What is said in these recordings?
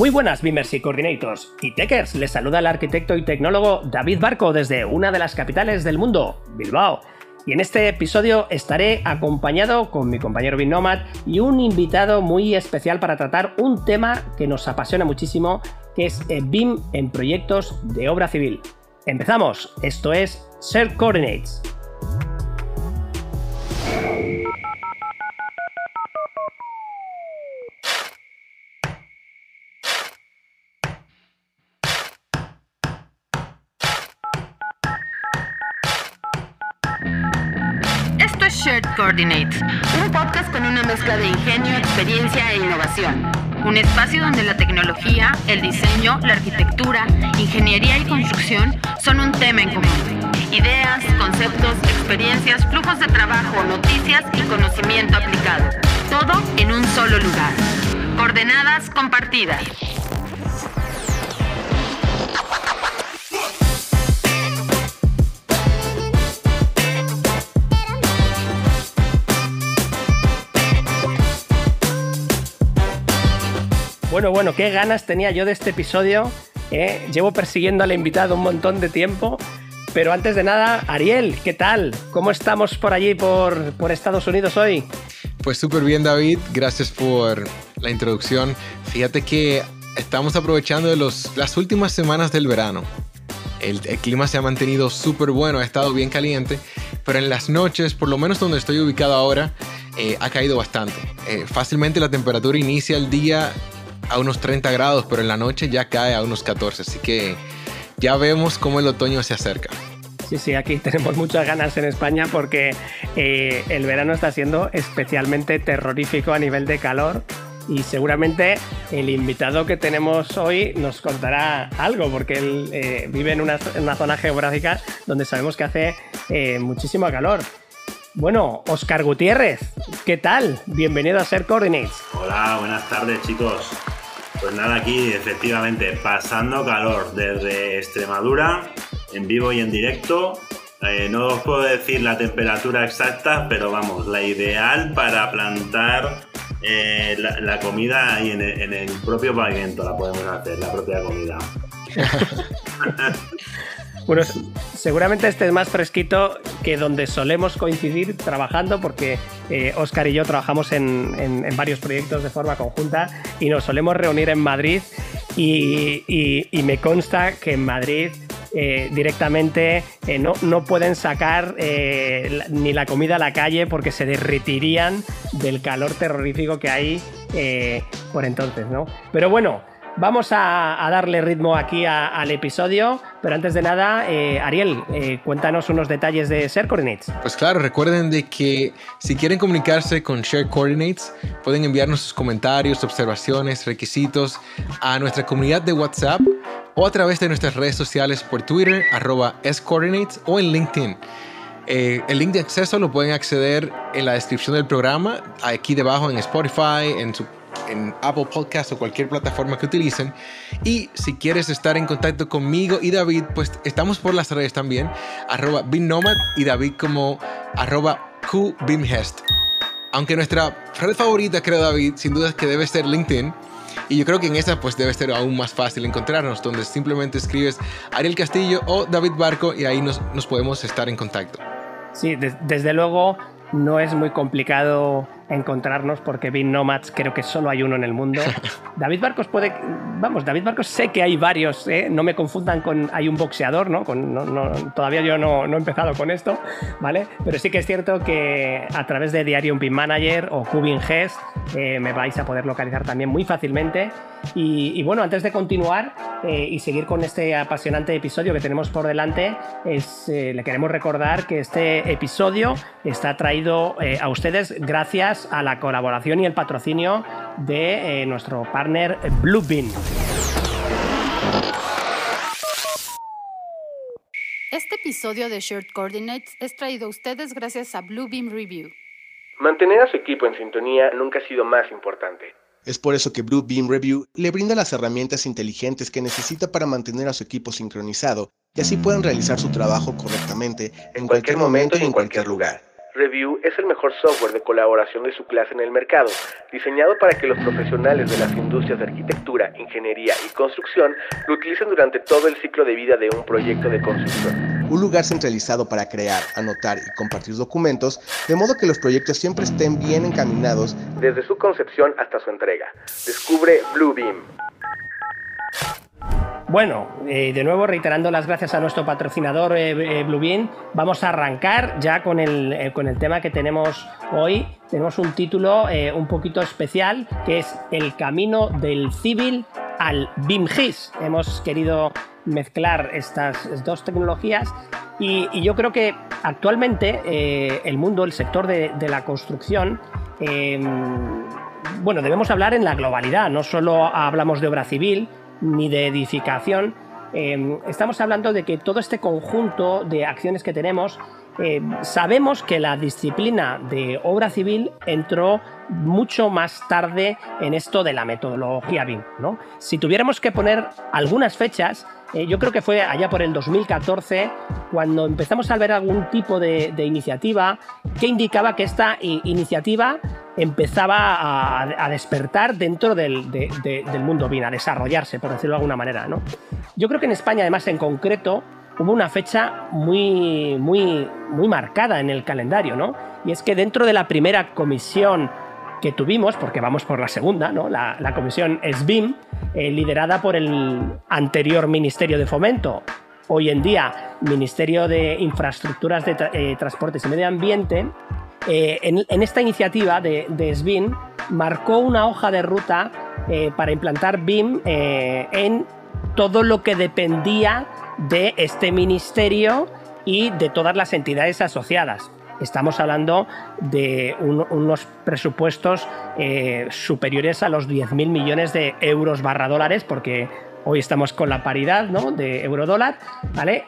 Muy buenas Beamers y Coordinators y Techers, les saluda el arquitecto y tecnólogo David Barco desde una de las capitales del mundo, Bilbao. Y en este episodio estaré acompañado con mi compañero Nomad y un invitado muy especial para tratar un tema que nos apasiona muchísimo, que es el BIM en proyectos de obra civil. Empezamos, esto es Share Coordinates. Shared Coordinates, un podcast con una mezcla de ingenio, experiencia e innovación. Un espacio donde la tecnología, el diseño, la arquitectura, ingeniería y construcción son un tema en común. Ideas, conceptos, experiencias, flujos de trabajo, noticias y conocimiento aplicado. Todo en un solo lugar. Coordenadas compartidas. Bueno, bueno, qué ganas tenía yo de este episodio. ¿eh? Llevo persiguiendo al invitado un montón de tiempo. Pero antes de nada, Ariel, ¿qué tal? ¿Cómo estamos por allí, por, por Estados Unidos hoy? Pues súper bien, David. Gracias por la introducción. Fíjate que estamos aprovechando de los, las últimas semanas del verano. El, clima se ha mantenido súper bueno, ha estado bien caliente, pero en las noches, por lo menos donde estoy ubicado ahora, eh, ha caído bastante. Eh, fácilmente la temperatura inicia el día a unos 30 grados, pero en la noche ya cae a unos 14. Así que ya vemos cómo el otoño se acerca. Sí, sí, aquí tenemos muchas ganas en España porque eh, el verano está siendo especialmente terrorífico a nivel de calor y seguramente el invitado que tenemos hoy nos contará algo porque él eh, vive en una, zona geográfica donde sabemos que hace eh, muchísimo calor. Bueno, Oscar Gutiérrez, ¿qué tal? Bienvenido a Ser Coordinates. Hola, buenas tardes chicos. Pues nada, aquí efectivamente pasando calor desde Extremadura, en vivo y en directo. Eh, no os puedo decir la temperatura exacta, pero vamos, la ideal para plantar eh, la, comida ahí en el, en el propio pavimento la podemos hacer, la propia comida. Bueno, seguramente este es más fresquito que donde solemos coincidir trabajando, porque Oscar eh, y yo trabajamos en, varios proyectos de forma conjunta y nos solemos reunir en Madrid y, me consta que en Madrid eh, directamente eh, no, no, pueden sacar ni la comida a la calle porque se derretirían del calor terrorífico que hay por entonces, ¿no? Pero bueno, Vamos a, darle ritmo aquí al episodio, pero antes de nada, eh, Ariel, eh, cuéntanos unos detalles de Share Coordinates. Pues claro, recuerden de que si quieren comunicarse con Share Coordinates, pueden enviarnos sus comentarios, observaciones, requisitos a nuestra comunidad de WhatsApp o a través de nuestras redes sociales por Twitter, arroba S-Coordinates o en LinkedIn. Eh, el link de acceso lo pueden acceder en la descripción del programa, aquí debajo en Spotify, en su en Apple Podcast o cualquier plataforma que utilicen. Y si quieres estar en contacto conmigo y David, pues estamos por las redes también, arroba BIMNomad y David como arroba QBIMHEST. Aunque nuestra red favorita, creo David, sin duda que debe ser LinkedIn. Y yo creo que en esa pues debe ser aún más fácil encontrarnos, donde simplemente escribes Ariel Castillo o David Barco y ahí nos, nos podemos estar en contacto. Sí, desde luego no es muy complicado encontrarnos porque Bean Nomads creo que solo hay uno en el mundo. David Barcos puede, vamos, David Barcos sé que hay varios, ¿eh? no me confundan con, hay un boxeador, ¿no? todavía yo no, he empezado con esto, ¿vale? Pero sí que es cierto que a través de Diario Bean Manager o Cubing Gest eh, me vais a poder localizar también muy fácilmente. Y, bueno, antes de continuar eh, y seguir con este apasionante episodio que tenemos por delante, le queremos recordar que este episodio está traído a ustedes gracias a la colaboración y el patrocinio de eh, nuestro partner Bluebeam. Este episodio de Shared Coordinates es traído a ustedes gracias a Bluebeam Review. Mantener a su equipo en sintonía nunca ha sido más importante. Es por eso que Bluebeam Review le brinda las herramientas inteligentes que necesita para mantener a su equipo sincronizado y así puedan realizar su trabajo correctamente en cualquier momento y en cualquier lugar. Review es el mejor software de colaboración de su clase en el mercado, diseñado para que los profesionales de las industrias de arquitectura, ingeniería y construcción lo utilicen durante todo el ciclo de vida de un proyecto de construcción. Un lugar centralizado para crear, anotar y compartir documentos, de modo que los proyectos siempre estén bien encaminados desde su concepción hasta su entrega. Descubre Bluebeam. Bueno, eh, de nuevo reiterando las gracias a nuestro patrocinador eh, eh, Bluebeam, vamos a arrancar ya con el, con el tema que tenemos hoy. Tenemos un título un poquito especial que es El camino del civil al BIMGIS. Hemos querido mezclar estas dos tecnologías y, yo creo que actualmente el mundo, el sector de, de la construcción, bueno, debemos hablar en la globalidad, no solo hablamos de obra civil, ni de edificación. Em, estamos hablando de que todo este conjunto de acciones que tenemos, em, sabemos que la disciplina de obra civil entró mucho más tarde en esto de la metodología BIM. ¿no? Si tuviéramos que poner algunas fechas, eh, yo creo que fue allá por el 2014 cuando empezamos a ver algún tipo de, iniciativa que indicaba que esta iniciativa empezaba a, despertar dentro del, mundo BIM, a desarrollarse, por decirlo de alguna manera. ¿no? Yo creo que en España, además, en concreto, hubo una fecha muy, muy, muy marcada en el calendario, ¿no? Y es que dentro de la primera comisión que tuvimos, porque vamos por la segunda, ¿no? la, comisión SBIM, eh, liderada por el anterior Ministerio de Fomento, hoy en día Ministerio de Infraestructuras de eh, Transportes y Medio Ambiente, eh, en, esta iniciativa de, SBIM marcó una hoja de ruta para implantar BIM en todo lo que dependía de este ministerio y de todas las entidades asociadas. Estamos hablando de unos presupuestos eh, superiores a los 10.000 millones de euros barra dólares, porque hoy estamos con la paridad ¿no? de euro-dólar, ¿vale?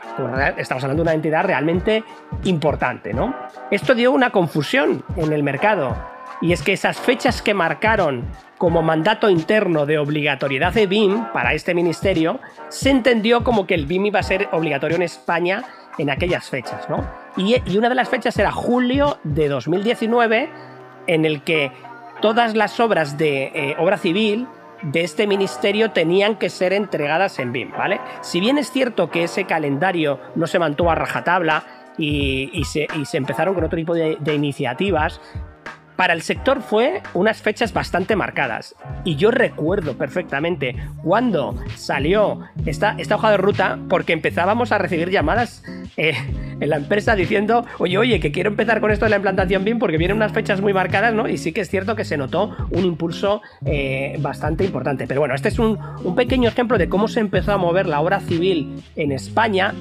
Estamos hablando de una entidad realmente importante, ¿no? Esto dio una confusión en el mercado, y es que esas fechas que marcaron como mandato interno de obligatoriedad de BIM para este ministerio, se entendió como que el BIM iba a ser obligatorio en España en aquellas fechas, ¿no? Y, una de las fechas era julio de 2019, en el que todas las obras de eh, obra civil de este ministerio tenían que ser entregadas en BIM, ¿vale? Si bien es cierto que ese calendario no se mantuvo a rajatabla y, se, empezaron con otro tipo de iniciativas, para el sector fue unas fechas bastante marcadas. Y yo recuerdo perfectamente cuando salió esta, hoja de ruta, porque empezábamos a recibir llamadas eh, en la empresa diciendo, oye, oye, que quiero empezar con esto de la implantación BIM porque vienen unas fechas muy marcadas, ¿no? Y sí que es cierto que se notó un impulso eh, bastante importante. Pero bueno, este es un, pequeño ejemplo de cómo se empezó a mover la obra civil en España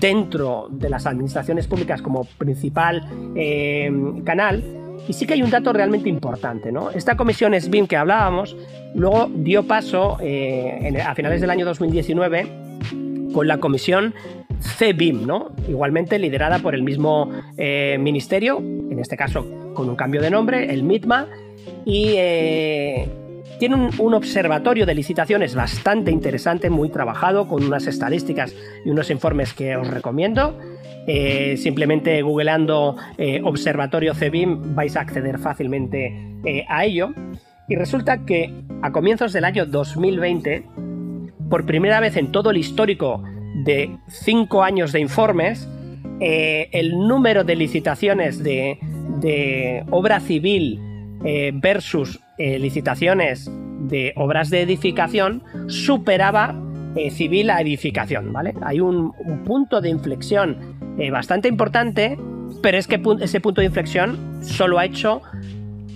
dentro de las administraciones públicas como principal eh, canal y sí que hay un dato realmente importante, ¿no? Esta comisión SBIM que hablábamos, luego dio paso eh, a finales del año 2019 con la comisión CBIM, ¿no? Igualmente liderada por el mismo eh, ministerio, en este caso con un cambio de nombre, el MITMA, y eh, tiene un, observatorio de licitaciones bastante interesante, muy trabajado, con unas estadísticas y unos informes que os recomiendo. Eh, simplemente googleando eh, Observatorio CEBIM vais a acceder fácilmente eh, a ello. Y resulta que a comienzos del año 2020, por primera vez en todo el histórico de cinco años de informes, el número de licitaciones de, de obra civil versus licitaciones de obras de edificación superaba civil a edificación, ¿vale? Hay un, un punto de inflexión eh, bastante importante, pero es que ese punto de inflexión solo ha hecho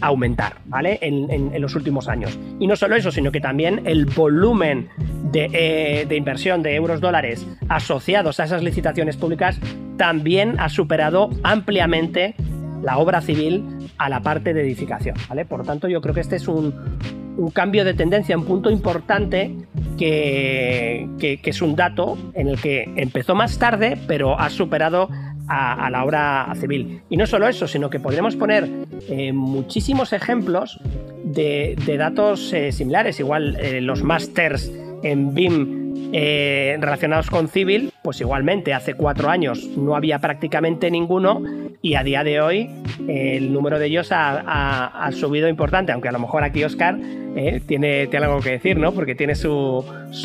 aumentar, ¿vale? En, los últimos años. Y no solo eso, sino que también el volumen de, eh, de, inversión de euros dólares asociados a esas licitaciones públicas también ha superado ampliamente la obra civil a la parte de edificación, ¿vale? Por tanto, yo creo que este es un, cambio de tendencia, un punto importante que, es un dato en el que empezó más tarde, pero ha superado a, la obra civil. Y no solo eso, sino que podríamos poner eh, muchísimos ejemplos de, datos eh, similares. Igual eh, los másters en BIM relacionados con civil, pues igualmente hace cuatro años no había prácticamente ninguno y a día de hoy el número de ellos ha, subido importante, aunque a lo mejor aquí Oscar eh, tiene, tiene, algo que decir, ¿no? Porque tiene su,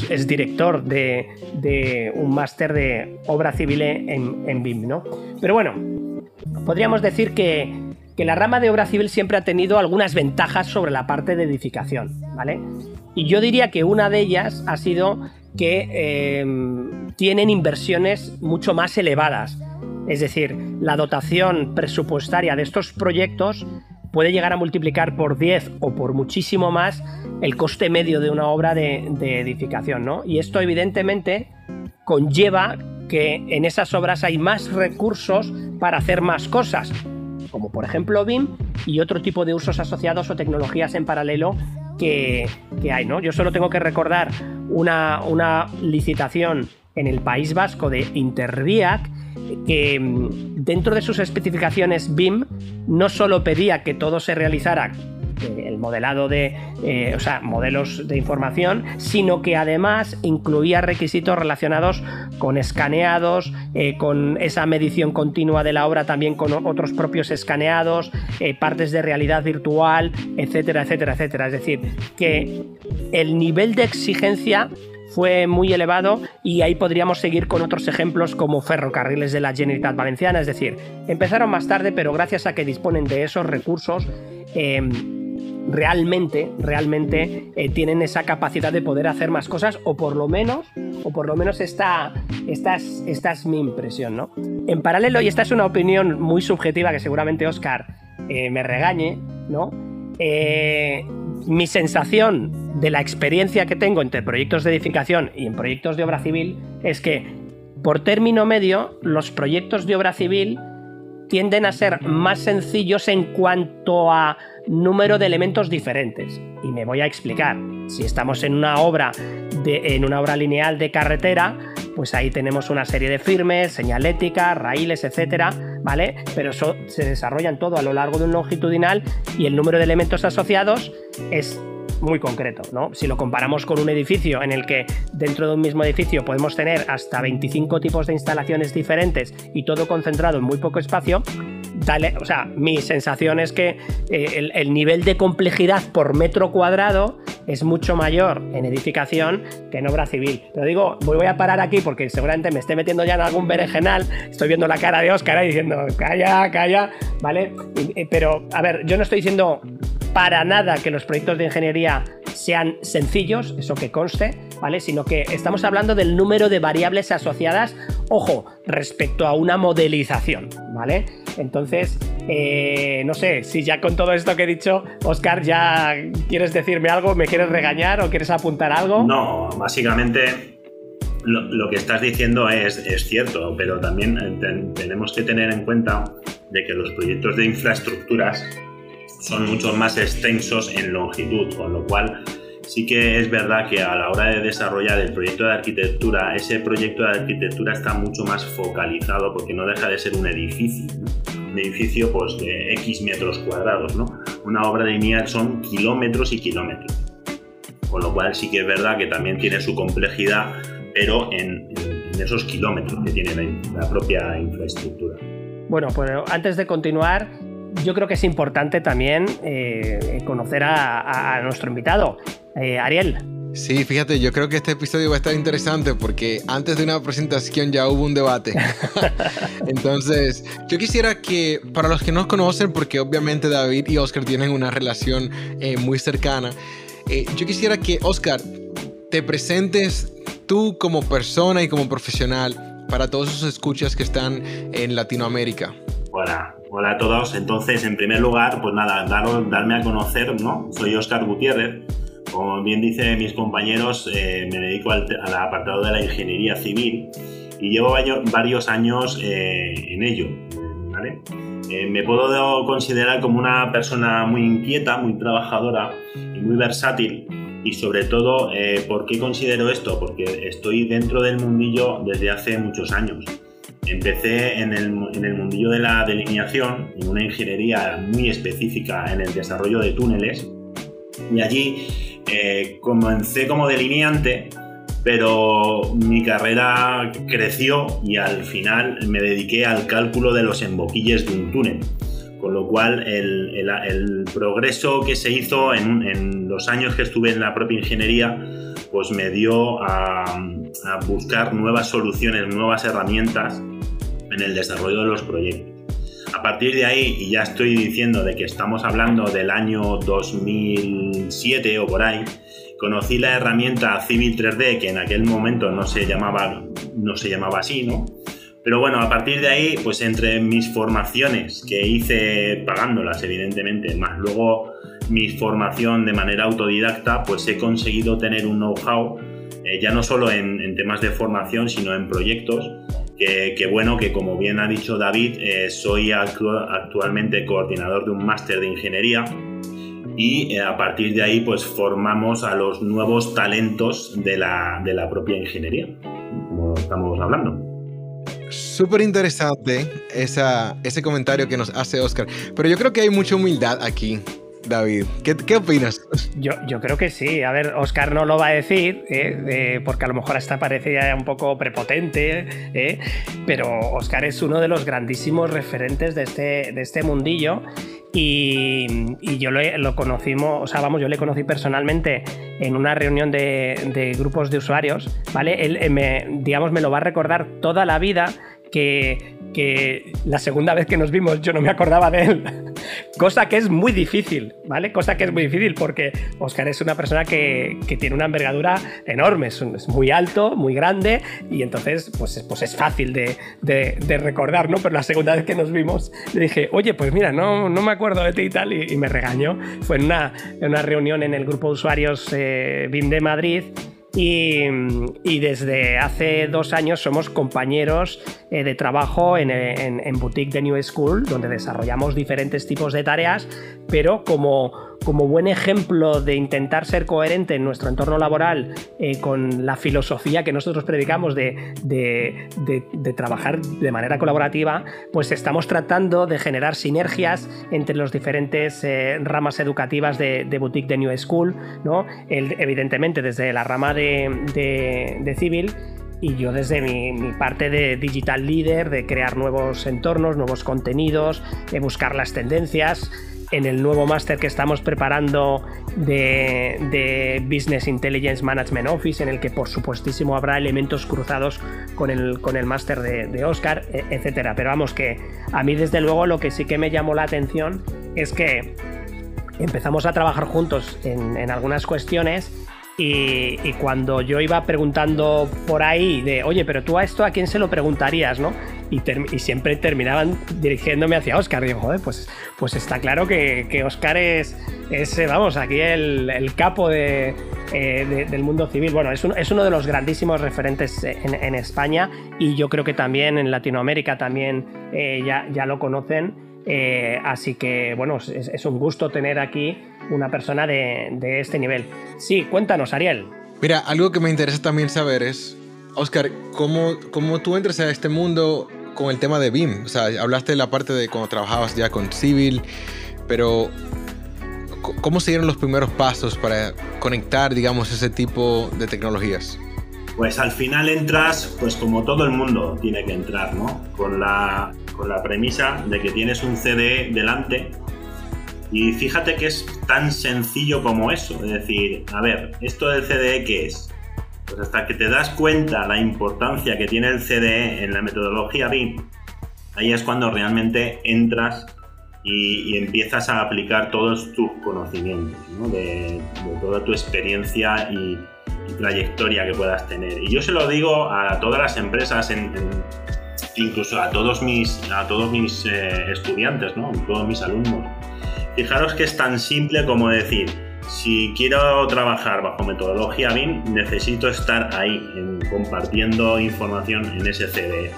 es director de, un máster de obra civil en, en BIM, ¿no? Pero bueno, podríamos decir que, la rama de obra civil siempre ha tenido algunas ventajas sobre la parte de edificación, ¿vale? Y yo diría que una de ellas ha sido que em, tienen inversiones mucho más elevadas. Es decir, la dotación presupuestaria de estos proyectos puede llegar a multiplicar por 10 o por muchísimo más el coste medio de una obra de, edificación. ¿no? Y esto evidentemente conlleva que en esas obras hay más recursos para hacer más cosas, como por ejemplo BIM y otro tipo de usos asociados o tecnologías en paralelo que, hay. ¿no? Yo solo tengo que recordar una, una licitación en el País Vasco de Interviac que mm, dentro de sus especificaciones BIM no solo pedía que todo se realizara el modelado de, eh, o sea, modelos de información, sino que además incluía requisitos relacionados con escaneados, eh, con esa medición continua de la obra, también con otros propios escaneados, partes de realidad virtual, etcétera, etcétera, etcétera. Es decir, que el nivel de exigencia fue muy elevado y ahí podríamos seguir con otros ejemplos como ferrocarriles de la Generalitat Valenciana, es decir, empezaron más tarde, pero gracias a que disponen de esos recursos, realmente, realmente eh, tienen esa capacidad de poder hacer más cosas o por lo menos, o por lo menos esta, esta, es, esta es mi impresión, ¿no? En paralelo, y esta es una opinión muy subjetiva que seguramente Oscar eh, me regañe, ¿no? Eh, mi sensación de la experiencia que tengo entre proyectos de edificación y en proyectos de obra civil es que, por término medio, los proyectos de obra civil tienden a ser más sencillos en cuanto a número de elementos diferentes. Y me voy a explicar. Si estamos en una obra de, en una obra lineal de carretera, pues ahí tenemos una serie de firmes, señalética, raíles, etcétera, ¿vale? Pero se desarrollan todo a lo largo de un longitudinal y el número de elementos asociados es muy concreto, ¿no? Si lo comparamos con un edificio en el que dentro de un mismo edificio podemos tener hasta 25 tipos de instalaciones diferentes y todo concentrado en muy poco espacio, dale, o sea, mi sensación es que eh, el, nivel de complejidad por metro cuadrado es mucho mayor en edificación que en obra civil. Pero digo, voy a parar aquí porque seguramente me esté metiendo ya en algún berenjenal. Estoy viendo la cara de Oscar ahí diciendo, calla, calla, ¿vale? pero, a ver, yo no estoy diciendo para nada que los proyectos de ingeniería sean sencillos, eso que conste, ¿vale? Sino que estamos hablando del número de variables asociadas, ojo, respecto a una modelización, ¿vale? Entonces, eh, no sé, si ya con todo esto que he dicho, Oscar, ya quieres decirme algo, me quieres regañar o quieres apuntar algo. No, básicamente lo, que estás diciendo es, cierto, pero también tenemos que tener en cuenta de que los proyectos de infraestructuras son mucho más extensos en longitud, con lo cual sí que es verdad que a la hora de desarrollar el proyecto de arquitectura, ese proyecto de arquitectura está mucho más focalizado porque no deja de ser un edificio. Un edificio pues, de X metros cuadrados. ¿no? Una obra de lineal son kilómetros y kilómetros. Con lo cual sí que es verdad que también tiene su complejidad, pero en, esos kilómetros que tiene la propia infraestructura. Bueno, pues antes de continuar, yo creo que es importante también eh, conocer a, nuestro invitado. Eh, Ariel. Sí, fíjate, yo creo que este episodio va a estar interesante porque antes de una presentación ya hubo un debate. Entonces, yo quisiera que, para los que no conocen, porque obviamente David y Oscar tienen una relación eh, muy cercana, yo quisiera que, Oscar, te presentes tú como persona y como profesional para todos esos escuchas que están en Latinoamérica. Hola, hola a todos. Entonces, en primer lugar, pues nada, darme a conocer, ¿no? Soy Oscar Gutiérrez. Como bien dicen mis compañeros, eh, me dedico al, apartado de la ingeniería civil y llevo varios años eh, en ello, ¿vale? Eh, me puedo considerar como una persona muy inquieta, muy trabajadora y muy versátil. Y sobre todo, ¿por qué considero esto? Porque estoy dentro del mundillo desde hace muchos años. Empecé en el, mundillo de la delineación, en una ingeniería muy específica en el desarrollo de túneles, y allí eh, comencé como delineante, pero mi carrera creció y al final me dediqué al cálculo de los emboquilles de un túnel. Con lo cual, el, progreso que se hizo en, los años que estuve en la propia ingeniería, pues me dio a buscar nuevas soluciones, nuevas herramientas en el desarrollo de los proyectos. A partir de ahí, y ya estoy diciendo de que estamos hablando del año 2007 o por ahí, conocí la herramienta Civil 3D, que en aquel momento no se llamaba, no se llamaba así, ¿no? Pero bueno, a partir de ahí, pues entre mis formaciones que hice pagándolas, evidentemente, más luego mi formación de manera autodidacta, pues he conseguido tener un know-how, eh, ya no solo en, temas de formación, sino en proyectos, que, bueno, que como bien ha dicho David, eh, soy actualmente coordinador de un máster de ingeniería y eh, a partir de ahí pues formamos a los nuevos talentos de la, de la propia ingeniería, como estamos hablando. Súper interesante esa, ese comentario que nos hace Oscar, pero yo creo que hay mucha humildad aquí. David, ¿qué, opinas? Yo, creo que sí. A ver, Oscar no lo va a decir, ¿eh? porque a lo mejor hasta parecía un poco prepotente, ¿eh? pero Oscar es uno de los grandísimos referentes de este, de este mundillo y, yo lo, conocimos, o sea, vamos, yo le conocí personalmente en una reunión de, grupos de usuarios, ¿vale? Él eh, me, digamos, me lo va a recordar toda la vida que, que la segunda vez que nos vimos yo no me acordaba de él. Cosa que es muy difícil, ¿vale? Cosa que es muy difícil porque Oscar es una persona que, tiene una envergadura enorme, es, muy alto, muy grande y entonces pues, pues es fácil de, recordar, ¿no? Pero la segunda vez que nos vimos le dije, oye, pues mira, no, no me acuerdo de ti y tal y, me regañó. Fue en una, una, reunión en el grupo de usuarios eh, BIM de Madrid y, desde hace dos años somos compañeros eh, de trabajo en, en, Boutique de New School, donde desarrollamos diferentes tipos de tareas, pero como, como buen ejemplo de intentar ser coherente en nuestro entorno laboral eh, con la filosofía que nosotros predicamos de, trabajar de manera colaborativa, pues estamos tratando de generar sinergias entre las diferentes eh, ramas educativas de, Boutique de New School, ¿no? evidentemente desde la rama de, civil y yo desde mi, parte de digital leader, de crear nuevos entornos, nuevos contenidos, de buscar las tendencias, en el nuevo máster que estamos preparando de, Business Intelligence Management Office, en el que por supuestísimo habrá elementos cruzados con el, con el máster de, Oscar, e, etcétera. Pero vamos, que a mí desde luego lo que sí que me llamó la atención es que empezamos a trabajar juntos en, en algunas cuestiones y, cuando yo iba preguntando por ahí de, oye, pero tú a esto a quién se lo preguntarías, ¿no? Y, siempre terminaban dirigiéndome hacia Oscar. Digo, joder, pues, pues está claro que, Oscar es, es, eh, vamos, aquí el, capo eh, de, del mundo civil. Bueno, es, es, uno de los grandísimos referentes en, España y yo creo que también en Latinoamérica también eh, ya, ya lo conocen. así que, bueno, es un gusto tener aquí una persona de, este nivel. Sí, cuéntanos, Ariel. Mira, algo que me interesa también saber es, Oscar, ¿cómo, cómo tú entras a este mundo con el tema de BIM? O sea, hablaste de la parte de cuando trabajabas ya con Civil, pero ¿cómo se dieron los primeros pasos para conectar, digamos, ese tipo de tecnologías? Pues al final entras, pues como todo el mundo tiene que entrar, ¿no? Con la, con la premisa de que tienes un CDE delante y fíjate que es tan sencillo como eso. Es decir, a ver, ¿esto del CDE qué es? Pues hasta que te das cuenta la importancia que tiene el CDE en la metodología BIM, ahí es cuando realmente entras y, empiezas a aplicar todos tus conocimientos, de, toda tu experiencia y, trayectoria que puedas tener. Y yo se lo digo a todas las empresas, incluso a todos mis, a todos mis eh, estudiantes, ¿no? todos mis alumnos Fijaros que es tan simple como decir, si quiero trabajar bajo metodología BIM, necesito estar ahí, compartiendo información en ese CDE.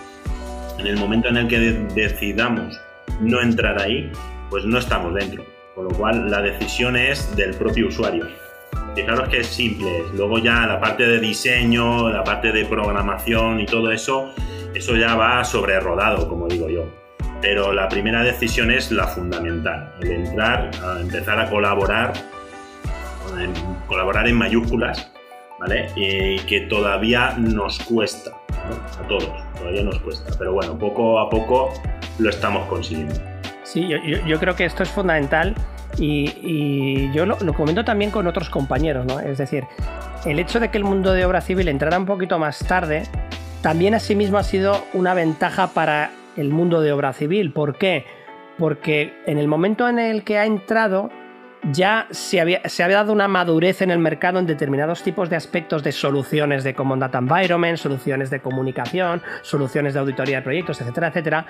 En el momento en el que decidamos no entrar ahí, pues no estamos dentro. Con lo cual la decisión es del propio usuario. Fijaros que es simple. Luego ya la parte de diseño, la parte de programación y todo eso, eso ya va sobre rodado, como digo yo pero la primera decisión es la fundamental, el entrar, empezar a colaborar, colaborar en mayúsculas ¿vale? Y que todavía nos cuesta, a todos, todavía nos cuesta, pero bueno, poco a poco lo estamos consiguiendo. Sí, yo, creo que esto es fundamental y, yo lo, comento también con otros compañeros, ¿no? Es decir, el hecho de que el mundo de obra civil entrara un poquito más tarde, también asimismo ha sido una ventaja para el mundo de obra civil. ¿Por qué? Porque en el momento en el que ha entrado, ya se había, se había, dado una madurez en el mercado en determinados tipos de aspectos de soluciones de Common Data Environment, soluciones de comunicación, soluciones de auditoría de proyectos, etcétera, etcétera.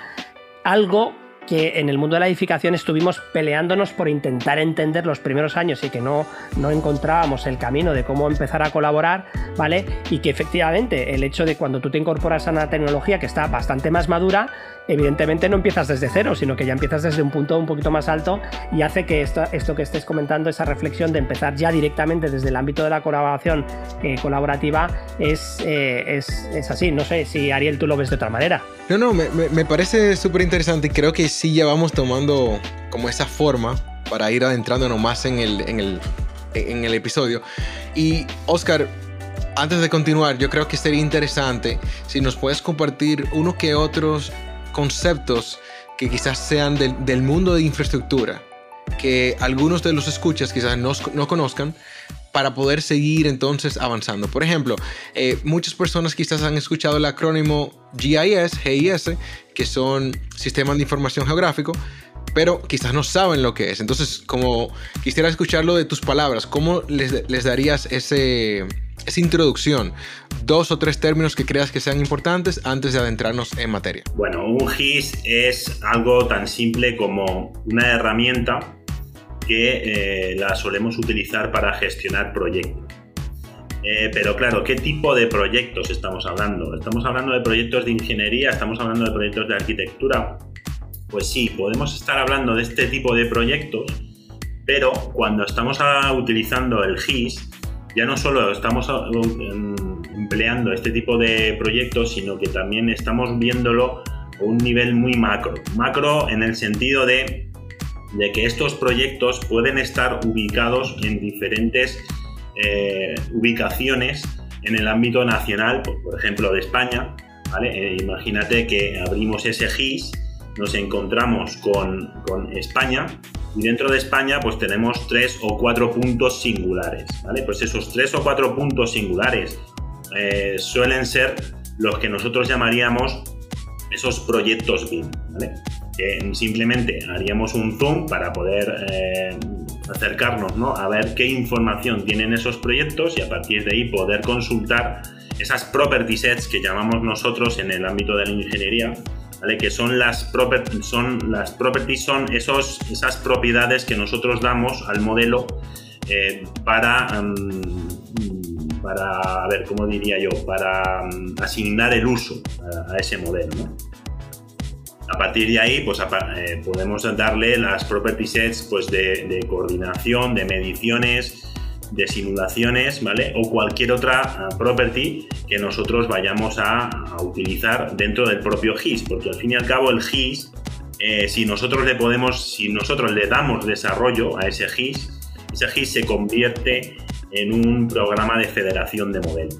Algo que en el mundo de la edificación estuvimos peleándonos por intentar entender los primeros años y que no, no encontrábamos el camino de cómo empezar a colaborar, ¿vale? Y que efectivamente el hecho de cuando tú te incorporas a una tecnología que está bastante más madura, evidentemente no empiezas desde cero, sino que ya empiezas desde un punto un poquito más alto y hace que esto, esto que estés comentando, esa reflexión de empezar ya directamente desde el ámbito de la colaboración eh, colaborativa, es, eh, es, es, así. No sé si Ariel tú lo ves de otra manera. No, no, me, me parece súper interesante y creo que sí ya vamos tomando como esa forma para ir adentrándonos más en el, en el, en el episodio. Y Oscar, antes de continuar, yo creo que sería interesante si nos puedes compartir uno que otros conceptos que quizás sean del, mundo de infraestructura, que algunos de los escuchas quizás no, no conozcan, para poder seguir entonces avanzando. Por ejemplo, eh, muchas personas quizás han escuchado el acrónimo GIS, GIS, que son Sistemas de Información Geográfico, pero quizás no saben lo que es. Entonces, como quisiera escucharlo de tus palabras, ¿cómo les, darías ese, esa introducción, dos o tres términos que creas que sean importantes antes de adentrarnos en materia. Bueno, un GIS es algo tan simple como una herramienta que eh, la solemos utilizar para gestionar proyectos. Eh, pero claro, ¿qué tipo de proyectos estamos hablando? ¿Estamos hablando de proyectos de ingeniería? ¿Estamos hablando de proyectos de arquitectura? Pues sí, podemos estar hablando de este tipo de proyectos, pero cuando estamos utilizando el GIS, ya no solo estamos eh, empleando este tipo de proyectos, sino que también estamos viéndolo a un nivel muy macro. Macro en el sentido de, de que estos proyectos pueden estar ubicados en diferentes eh, ubicaciones en el ámbito nacional, por, ejemplo de España. Eh, imagínate que abrimos ese GIS, nos encontramos con, con España y dentro de España pues tenemos tres o cuatro puntos singulares, ¿vale? Pues esos tres o cuatro puntos singulares eh, suelen ser los que nosotros llamaríamos esos proyectos BIM, ¿vale? simplemente haríamos un zoom para poder eh, acercarnos ¿no? a ver qué información tienen esos proyectos y a partir de ahí poder consultar esas property sets que llamamos nosotros en el ámbito de la ingeniería, que son las, son las properties, son esos, esas propiedades que nosotros damos al modelo eh, para, mm, para, a ver, ¿cómo diría yo? Para mm, asignar el uso a, ese modelo. A partir de ahí, pues eh, podemos darle las property sets pues, de, coordinación, de mediciones, de simulaciones, ¿vale? O cualquier otra ah, property que nosotros vayamos a, utilizar dentro del propio GIS, porque al fin y al cabo el GIS, eh, si nosotros le podemos, si nosotros le damos desarrollo a ese GIS, ese GIS se convierte en un programa de federación de modelos.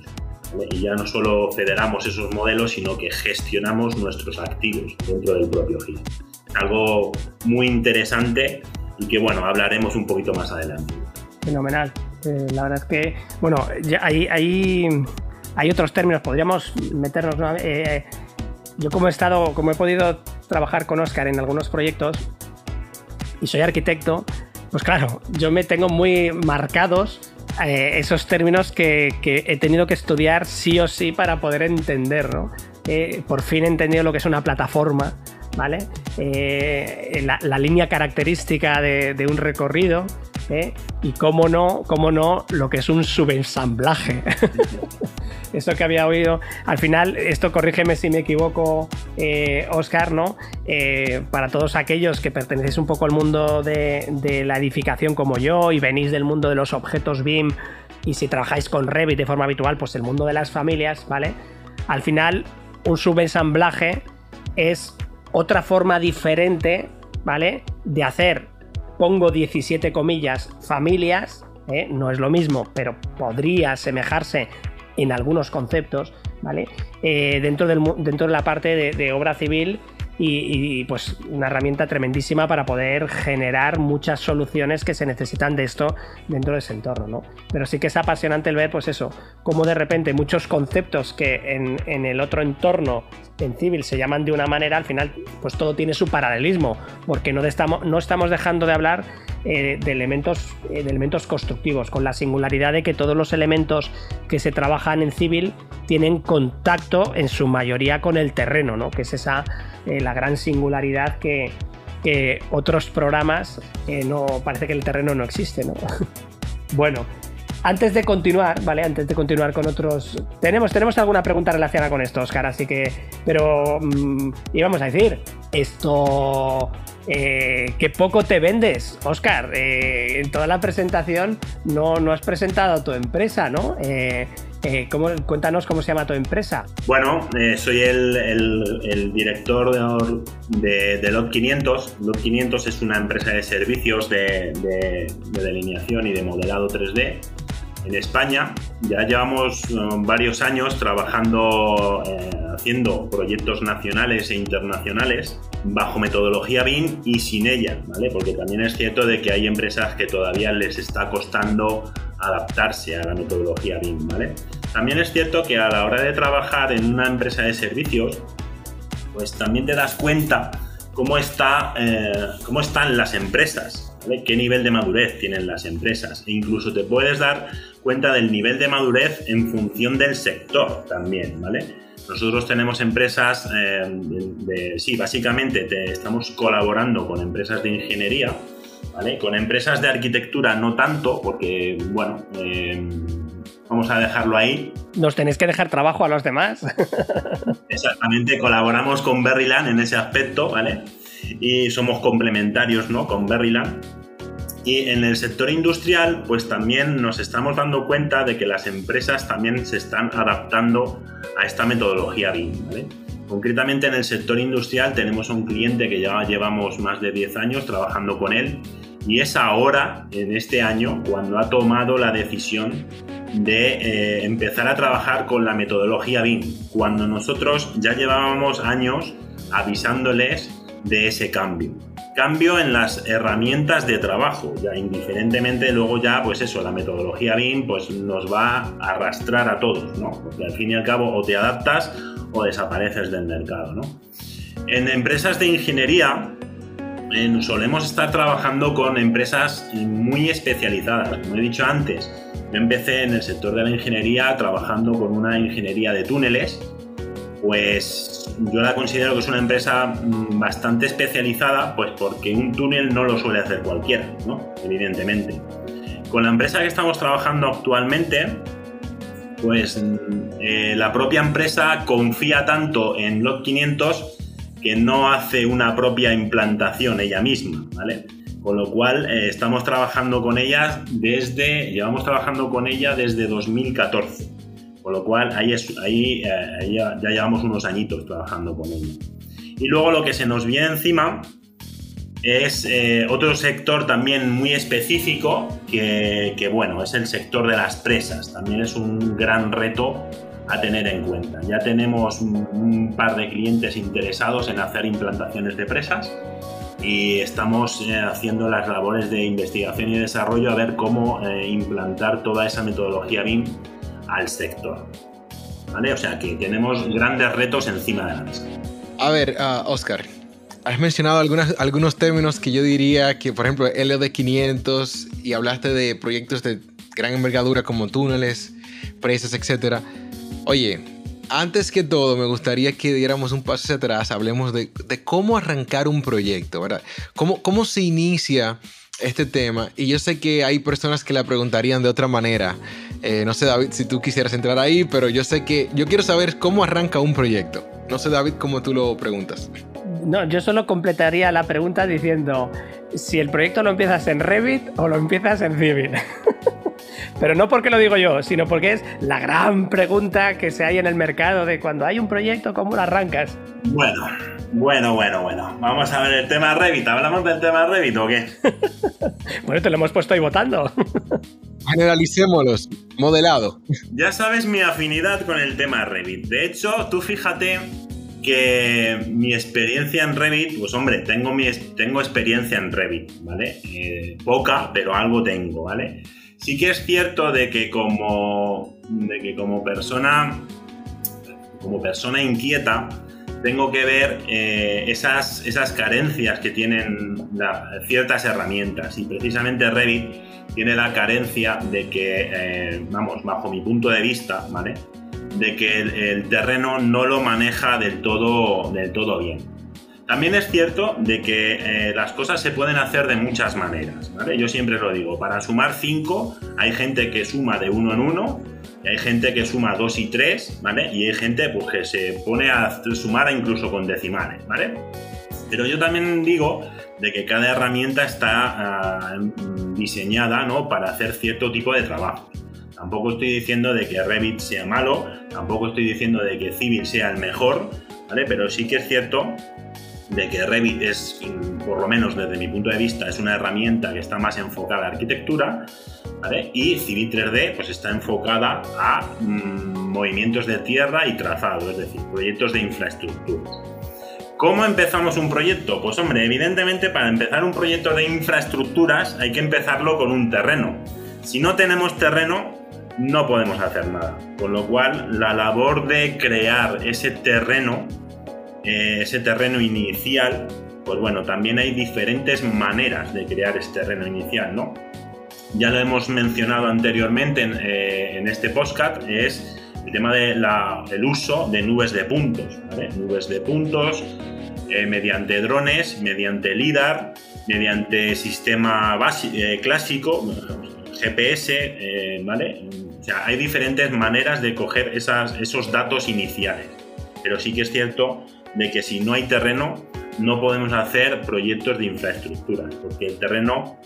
Y ya no solo federamos esos modelos, sino que gestionamos nuestros activos dentro del propio GIS. Algo muy interesante y que bueno, hablaremos un poquito más adelante. Fenomenal. Eh, la verdad es que, bueno, hay, hay, otros términos, podríamos meternos. Eh, yo como he estado, como he podido trabajar con Oscar en algunos proyectos y soy arquitecto, pues claro, yo me tengo muy marcados eh, esos términos que, he tenido que estudiar sí o sí para poder entender, ¿no? por fin he entendido lo que es una plataforma, ¿vale? La, línea característica de un recorrido, ¿eh? Y cómo no, cómo no, lo que es un subensamblaje. Eso que había oído. Al final, esto corrígeme si me equivoco, eh, Oscar, ¿no? Eh, para todos aquellos que pertenecéis un poco al mundo de, de, la edificación como yo y venís del mundo de los objetos BIM y si trabajáis con Revit de forma habitual, pues el mundo de las familias, ¿vale? Al final, un subensamblaje es otra forma diferente, ¿vale? De hacer pongo 17 comillas, familias, ¿eh? no es lo mismo, pero podría asemejarse en algunos conceptos, ¿vale? Eh, dentro, del, dentro de la parte de obra civil y, pues una herramienta tremendísima para poder generar muchas soluciones que se necesitan de esto dentro de ese entorno, ¿no? Pero sí que es apasionante el ver, pues eso, cómo de repente muchos conceptos que en, el otro entorno en civil se llaman de una manera, al final pues todo tiene su paralelismo, porque no estamos, no estamos dejando de hablar eh, de, elementos, eh, de elementos constructivos, con la singularidad de que todos los elementos que se trabajan en civil tienen contacto en su mayoría con el terreno, ¿no? que es esa eh, la gran singularidad que, que otros programas no parece que el terreno no existe. ¿no? bueno, antes de continuar, ¿vale? Antes de continuar con otros. Tenemos, tenemos alguna pregunta relacionada con esto, Oscar, así que. Pero. Mm, íbamos a decir. Esto. Eh, que poco te vendes, Oscar. Eh, en toda la presentación no, no has presentado tu empresa, ¿no? Eh, cuéntanos cómo se llama tu empresa. Bueno, soy el, director de, de, LOT 500. LOT 500 es una empresa de servicios de delineación y de modelado 3D en España. Ya llevamos eh, varios años trabajando, eh, haciendo proyectos nacionales e internacionales bajo metodología BIM y sin ella, ¿vale? Porque también es cierto de que hay empresas que todavía les está costando adaptarse a la metodología BIM, ¿vale? También es cierto que a la hora de trabajar en una empresa de servicios, pues también te das cuenta cómo, está, eh, cómo están las empresas, qué nivel de madurez tienen las empresas. E incluso te puedes dar cuenta del nivel de madurez en función del sector también, ¿vale? Nosotros tenemos empresas, eh, de, sí, básicamente te, estamos colaborando con empresas de ingeniería, ¿vale? Con empresas de arquitectura no tanto, porque, bueno, eh, vamos a dejarlo ahí. Nos tenéis que dejar trabajo a los demás. Exactamente, colaboramos con Berryland en ese aspecto, ¿vale? Y somos complementarios, ¿no? Con Berryland. Y en el sector industrial, pues también nos estamos dando cuenta de que las empresas también se están adaptando a esta metodología BIM. Concretamente en el sector industrial tenemos un cliente que ya llevamos más de 10 años trabajando con él y es ahora, en este año, cuando ha tomado la decisión de eh, empezar a trabajar con la metodología BIM, cuando nosotros ya llevábamos años avisándoles de ese cambio cambio en las herramientas de trabajo, ya indiferentemente luego ya, pues eso, la metodología BIM pues nos va a arrastrar a todos, ¿no? Porque al fin y al cabo o te adaptas o desapareces del mercado, ¿no? En empresas de ingeniería solemos estar trabajando con empresas muy especializadas, como he dicho antes. Yo empecé en el sector de la ingeniería trabajando con una ingeniería de túneles, pues yo la considero que es una empresa mm, bastante especializada, pues porque un túnel no lo suele hacer cualquiera, ¿no? Evidentemente. Con la empresa que estamos trabajando actualmente, pues mm, eh, la propia empresa confía tanto en LOT 500 que no hace una propia implantación ella misma, ¿vale? Con lo cual eh, estamos trabajando con ella desde, llevamos trabajando con ella desde 2014. Con lo cual, ahí, ahí, eh, ya, llevamos unos añitos trabajando con ella. Y luego lo que se nos viene encima es eh, otro sector también muy específico, que, que, bueno, es el sector de las presas. También es un gran reto a tener en cuenta. Ya tenemos un, par de clientes interesados en hacer implantaciones de presas y estamos eh, haciendo las labores de investigación y desarrollo a ver cómo implantar toda esa metodología BIM al sector. ¿Vale? O sea que tenemos grandes retos encima de la mesa. A ver, uh, Oscar, has mencionado algunas, algunos términos que yo diría que, por ejemplo, LD 500 y hablaste de proyectos de gran envergadura como túneles, presas, etc. Oye, antes que todo, me gustaría que diéramos un paso hacia atrás, hablemos de, de cómo arrancar un proyecto, ¿verdad? ¿Cómo, cómo se inicia este tema? Y yo sé que hay personas que la preguntarían de otra manera. Eh, no sé, David, si tú quisieras entrar ahí, pero yo sé que yo quiero saber cómo arranca un proyecto. No sé, David, cómo tú lo preguntas. No, yo solo completaría la pregunta diciendo si el proyecto lo empiezas en Revit o lo empiezas en Civil. Pero no porque lo digo yo, sino porque es la gran pregunta que se hay en el mercado de cuando hay un proyecto, ¿cómo lo arrancas? Bueno, bueno, bueno, bueno. Vamos a ver el tema Revit. ¿Hablamos del tema Revit o qué? bueno, te lo hemos puesto ahí votando. generalicémoslos. Modelado. Ya sabes mi afinidad con el tema Revit. De hecho, tú fíjate que mi experiencia en Revit, pues hombre, tengo, mi, tengo experiencia en Revit, ¿vale? Eh, poca, pero algo tengo, ¿vale? Sí que es cierto de que como, de que como persona, como persona inquieta, tengo que ver eh, esas, esas carencias que tienen ciertas herramientas y precisamente Revit tiene la carencia de que, eh, vamos, bajo mi punto de vista, ¿vale? De que el, terreno no lo maneja del todo, del todo bien. También es cierto de que eh, las cosas se pueden hacer de muchas maneras, ¿vale? Yo siempre lo digo, para sumar 5 hay gente que suma de uno en uno hay gente que suma 2 y 3, ¿vale? Y hay gente pues, que se pone a sumar incluso con decimales, ¿vale? Pero yo también digo de que cada herramienta está ah, diseñada ¿no? para hacer cierto tipo de trabajo. Tampoco estoy diciendo de que Revit sea malo, tampoco estoy diciendo de que Civil sea el mejor, ¿vale? Pero sí que es cierto de que Revit es, por lo menos desde mi punto de vista, es una herramienta que está más enfocada a arquitectura, ¿vale? Y Civil 3D pues está enfocada a mm, movimientos de tierra y trazado, es decir, proyectos de infraestructura. ¿Cómo empezamos un proyecto? Pues hombre, evidentemente para empezar un proyecto de infraestructuras hay que empezarlo con un terreno. Si no tenemos terreno, no podemos hacer nada. Con lo cual, la labor de crear ese terreno eh, ese terreno inicial, pues bueno, también hay diferentes maneras de crear ese terreno inicial, ¿no? Ya lo hemos mencionado anteriormente en, eh, este podcast, es el tema del uso de nubes de puntos, Nubes de puntos eh, mediante drones, mediante LIDAR, mediante sistema clásico, GPS, ¿vale? O sea, hay diferentes maneras de coger esos datos iniciales. Pero sí que es cierto de que si no hay terreno no podemos hacer proyectos de infraestructura, porque el terreno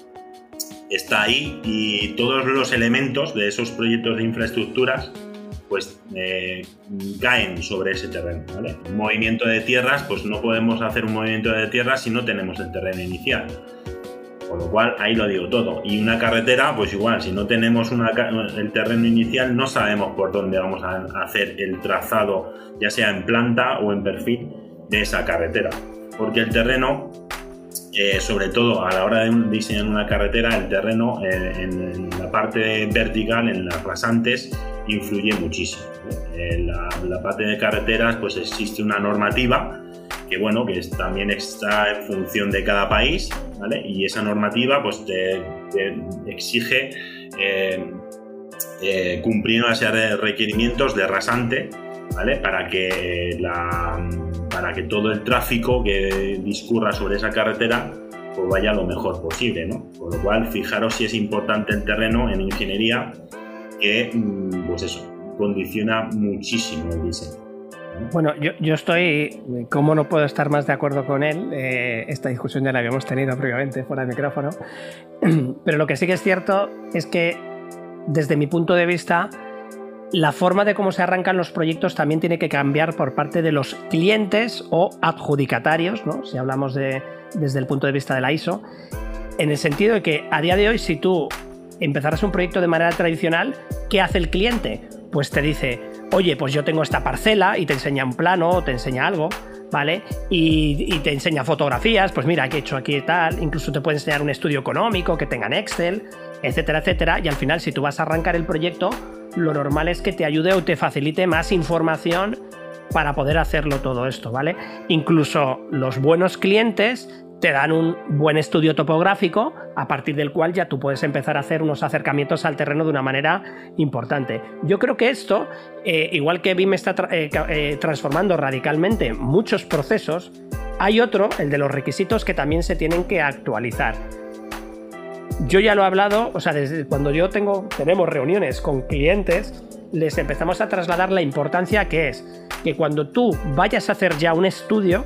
está ahí y todos los elementos de esos proyectos de infraestructuras pues eh, caen sobre ese terreno. Movimiento de tierras, pues no podemos hacer un movimiento de tierras si no tenemos el terreno inicial. Con lo cual, ahí lo digo todo. Y una carretera, pues igual, si no tenemos el terreno inicial, no sabemos por dónde vamos a hacer el trazado, ya sea en planta o en perfil de esa carretera. Porque el terreno, eh, sobre todo a la hora de diseñar una carretera, el terreno eh, en, la parte vertical, en las rasantes, influye muchísimo. En la parte de carreteras, pues existe una normativa que bueno, que también está en función de cada país, Y esa normativa pues te, exige eh, eh, cumplir una de requerimientos de rasante, ¿vale? Para que, la, para que todo el tráfico que discurra sobre esa carretera pues vaya lo mejor posible, ¿no? Con lo cual, fijaros si es importante el terreno en ingeniería que, mm, pues eso, condiciona muchísimo el diseño. Bueno, yo, estoy, ¿cómo no puedo estar más de acuerdo con él? Eh, esta discusión ya la habíamos tenido previamente fuera del micrófono. Pero lo que sí que es cierto es que, desde mi punto de vista, la forma de cómo se arrancan los proyectos también tiene que cambiar por parte de los clientes o adjudicatarios, ¿no? si hablamos de, desde el punto de vista de la ISO, en el sentido de que a día de hoy, si tú empezaras un proyecto de manera tradicional, ¿qué hace el cliente? Pues te dice, oye, pues yo tengo esta parcela y te enseña un plano o te enseña algo, ¿vale? Y, te enseña fotografías, pues mira, que he hecho aquí tal, incluso te puede enseñar un estudio económico que tenga en Excel, etcétera, etcétera, y al final si tú vas a arrancar el proyecto, lo normal es que te ayude o te facilite más información para poder hacerlo todo esto, ¿vale? Incluso los buenos clientes te dan un buen estudio topográfico a partir del cual ya tú puedes empezar a hacer unos acercamientos al terreno de una manera importante. Yo creo que esto, eh, igual que BIM está eh, eh, transformando radicalmente muchos procesos, hay otro, el de los requisitos, que también se tienen que actualizar. Yo ya lo he hablado, o sea, desde cuando yo tengo, tenemos reuniones con clientes, les empezamos a trasladar la importancia que es que cuando tú vayas a hacer ya un estudio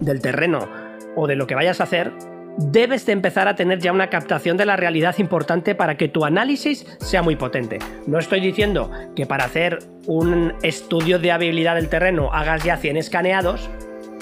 del terreno o de lo que vayas a hacer, debes de empezar a tener ya una captación de la realidad importante para que tu análisis sea muy potente. No estoy diciendo que para hacer un estudio de habilidad del terreno hagas ya 100 escaneados,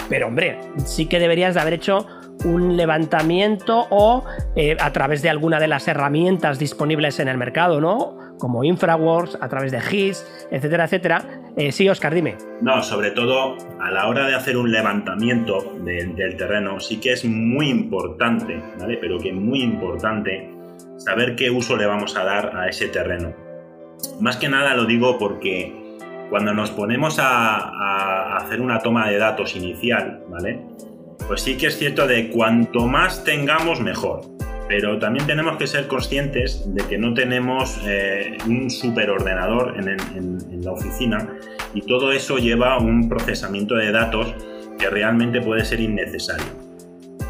pero hombre, sí que deberías de haber hecho un levantamiento o eh, a través de alguna de las herramientas disponibles en el mercado, ¿no? Como Infraworks, a través de GIS, etcétera, etcétera. Eh, sí, Oscar, dime. No, sobre todo a la hora de hacer un levantamiento del terreno, sí que es muy importante, ¿vale? Pero que muy importante saber qué uso le vamos a dar a ese terreno. Más que nada lo digo porque cuando nos ponemos a, hacer una toma de datos inicial, ¿vale? Pues sí que es cierto de cuanto más tengamos, mejor. Pero también tenemos que ser conscientes de que no tenemos eh, un superordenador en, la oficina y todo eso lleva un procesamiento de datos que realmente puede ser innecesario.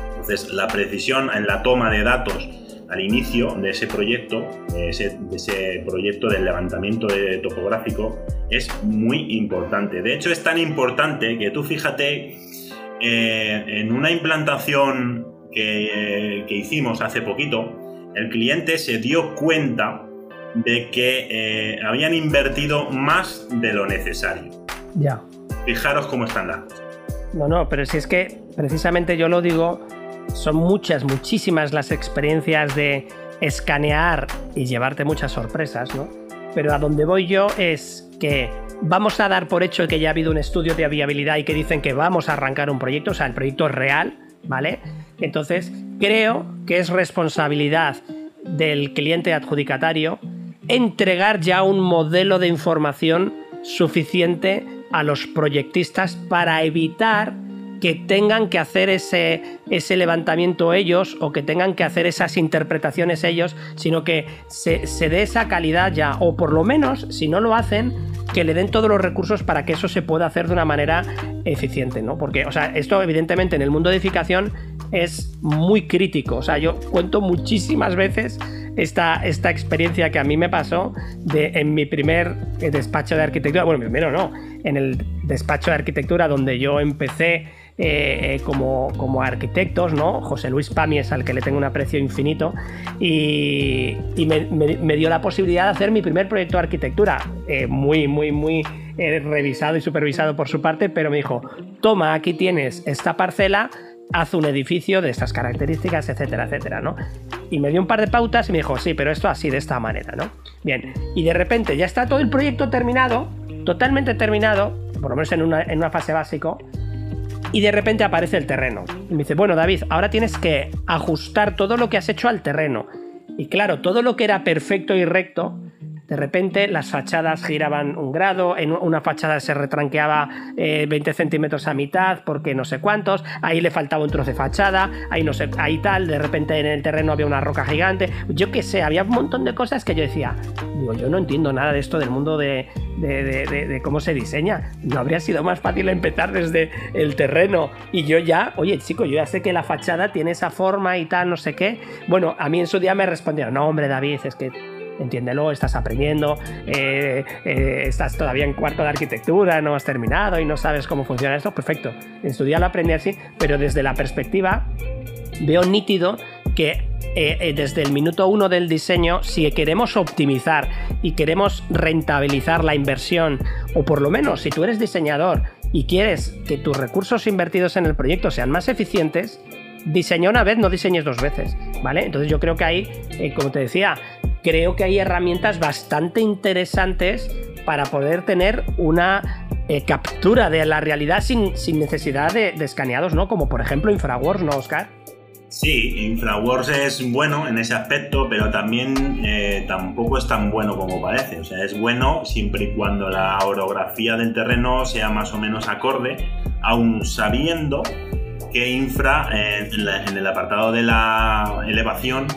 Entonces, la precisión en la toma de datos al inicio de ese proyecto, de ese, proyecto del levantamiento topográfico, es muy importante. De hecho, es tan importante que tú fíjate eh, en una implantación que, hicimos hace poquito, el cliente se dio cuenta de que eh, habían invertido más de lo necesario. Ya. Fijaros cómo están las No, no, pero si es que precisamente yo lo digo son muchas, muchísimas las experiencias de escanear y llevarte muchas sorpresas, ¿no? Pero a donde voy yo es que vamos a dar por hecho que ya ha habido un estudio de viabilidad y que dicen que vamos a arrancar un proyecto, o sea, el proyecto es real, ¿vale? Entonces, creo que es responsabilidad del cliente adjudicatario entregar ya un modelo de información suficiente a los proyectistas para evitar que tengan que hacer ese, ese levantamiento ellos o que tengan que hacer esas interpretaciones ellos, sino que se, dé esa calidad ya, o por lo menos, si no lo hacen, que le den todos los recursos para que eso se pueda hacer de una manera eficiente, ¿no? Porque, o sea, esto evidentemente en el mundo de edificación es muy crítico. O sea, yo cuento muchísimas veces esta, esta experiencia que a mí me pasó de, en mi primer despacho de arquitectura. Bueno, primero no, en el despacho de arquitectura donde yo empecé eh, como, como, arquitectos, ¿no? José Luis Pami es al que le tengo un aprecio infinito y, me, dio la posibilidad de hacer mi primer proyecto de arquitectura, eh, muy, muy, muy eh, revisado y supervisado por su parte, pero me dijo, toma, aquí tienes esta parcela, haz un edificio de estas características, etcétera, etcétera, ¿no? Y me dio un par de pautas y me dijo, sí, pero esto así, de esta manera, ¿no? Bien, y de repente ya está todo el proyecto terminado, totalmente terminado, por lo menos en una, en una fase básico, y de repente aparece el terreno. Y me dice, bueno David, ahora tienes que ajustar todo lo que has hecho al terreno. Y claro, todo lo que era perfecto y recto, de repente las fachadas giraban un grado, en una fachada se retranqueaba 20 eh, centímetros a mitad porque no sé cuántos, ahí le faltaba un trozo de fachada, ahí no sé, ahí tal, de repente en el terreno había una roca gigante, yo qué sé, había un montón de cosas que yo decía, digo, yo no entiendo nada de esto del mundo de, de, cómo se diseña, no habría sido más fácil empezar desde el terreno. Y yo ya, oye chico, yo ya sé que la fachada tiene esa forma y tal, no sé qué, bueno, a mí en su día me respondieron, no hombre David, es que entiéndelo, estás aprendiendo, eh, eh, estás todavía en cuarto de arquitectura, no has terminado y no sabes cómo funciona esto, perfecto. En su día lo aprendí así, pero desde la perspectiva veo nítido que eh, desde el minuto uno del diseño, si queremos optimizar y queremos rentabilizar la inversión, o por lo menos si tú eres diseñador y quieres que tus recursos invertidos en el proyecto sean más eficientes, diseña una vez, no diseñes dos veces, ¿vale? Entonces yo creo que ahí, como te decía, creo que hay herramientas bastante interesantes para poder tener una eh, captura de la realidad sin, necesidad de, escaneados, ¿no? Como por ejemplo Infraworks, ¿no, Oscar? Sí, Infraworks es bueno en ese aspecto, pero también eh, tampoco es tan bueno como parece. O sea, es bueno siempre y cuando la orografía del terreno sea más o menos acorde, aun sabiendo que Infra eh, en el apartado de la elevación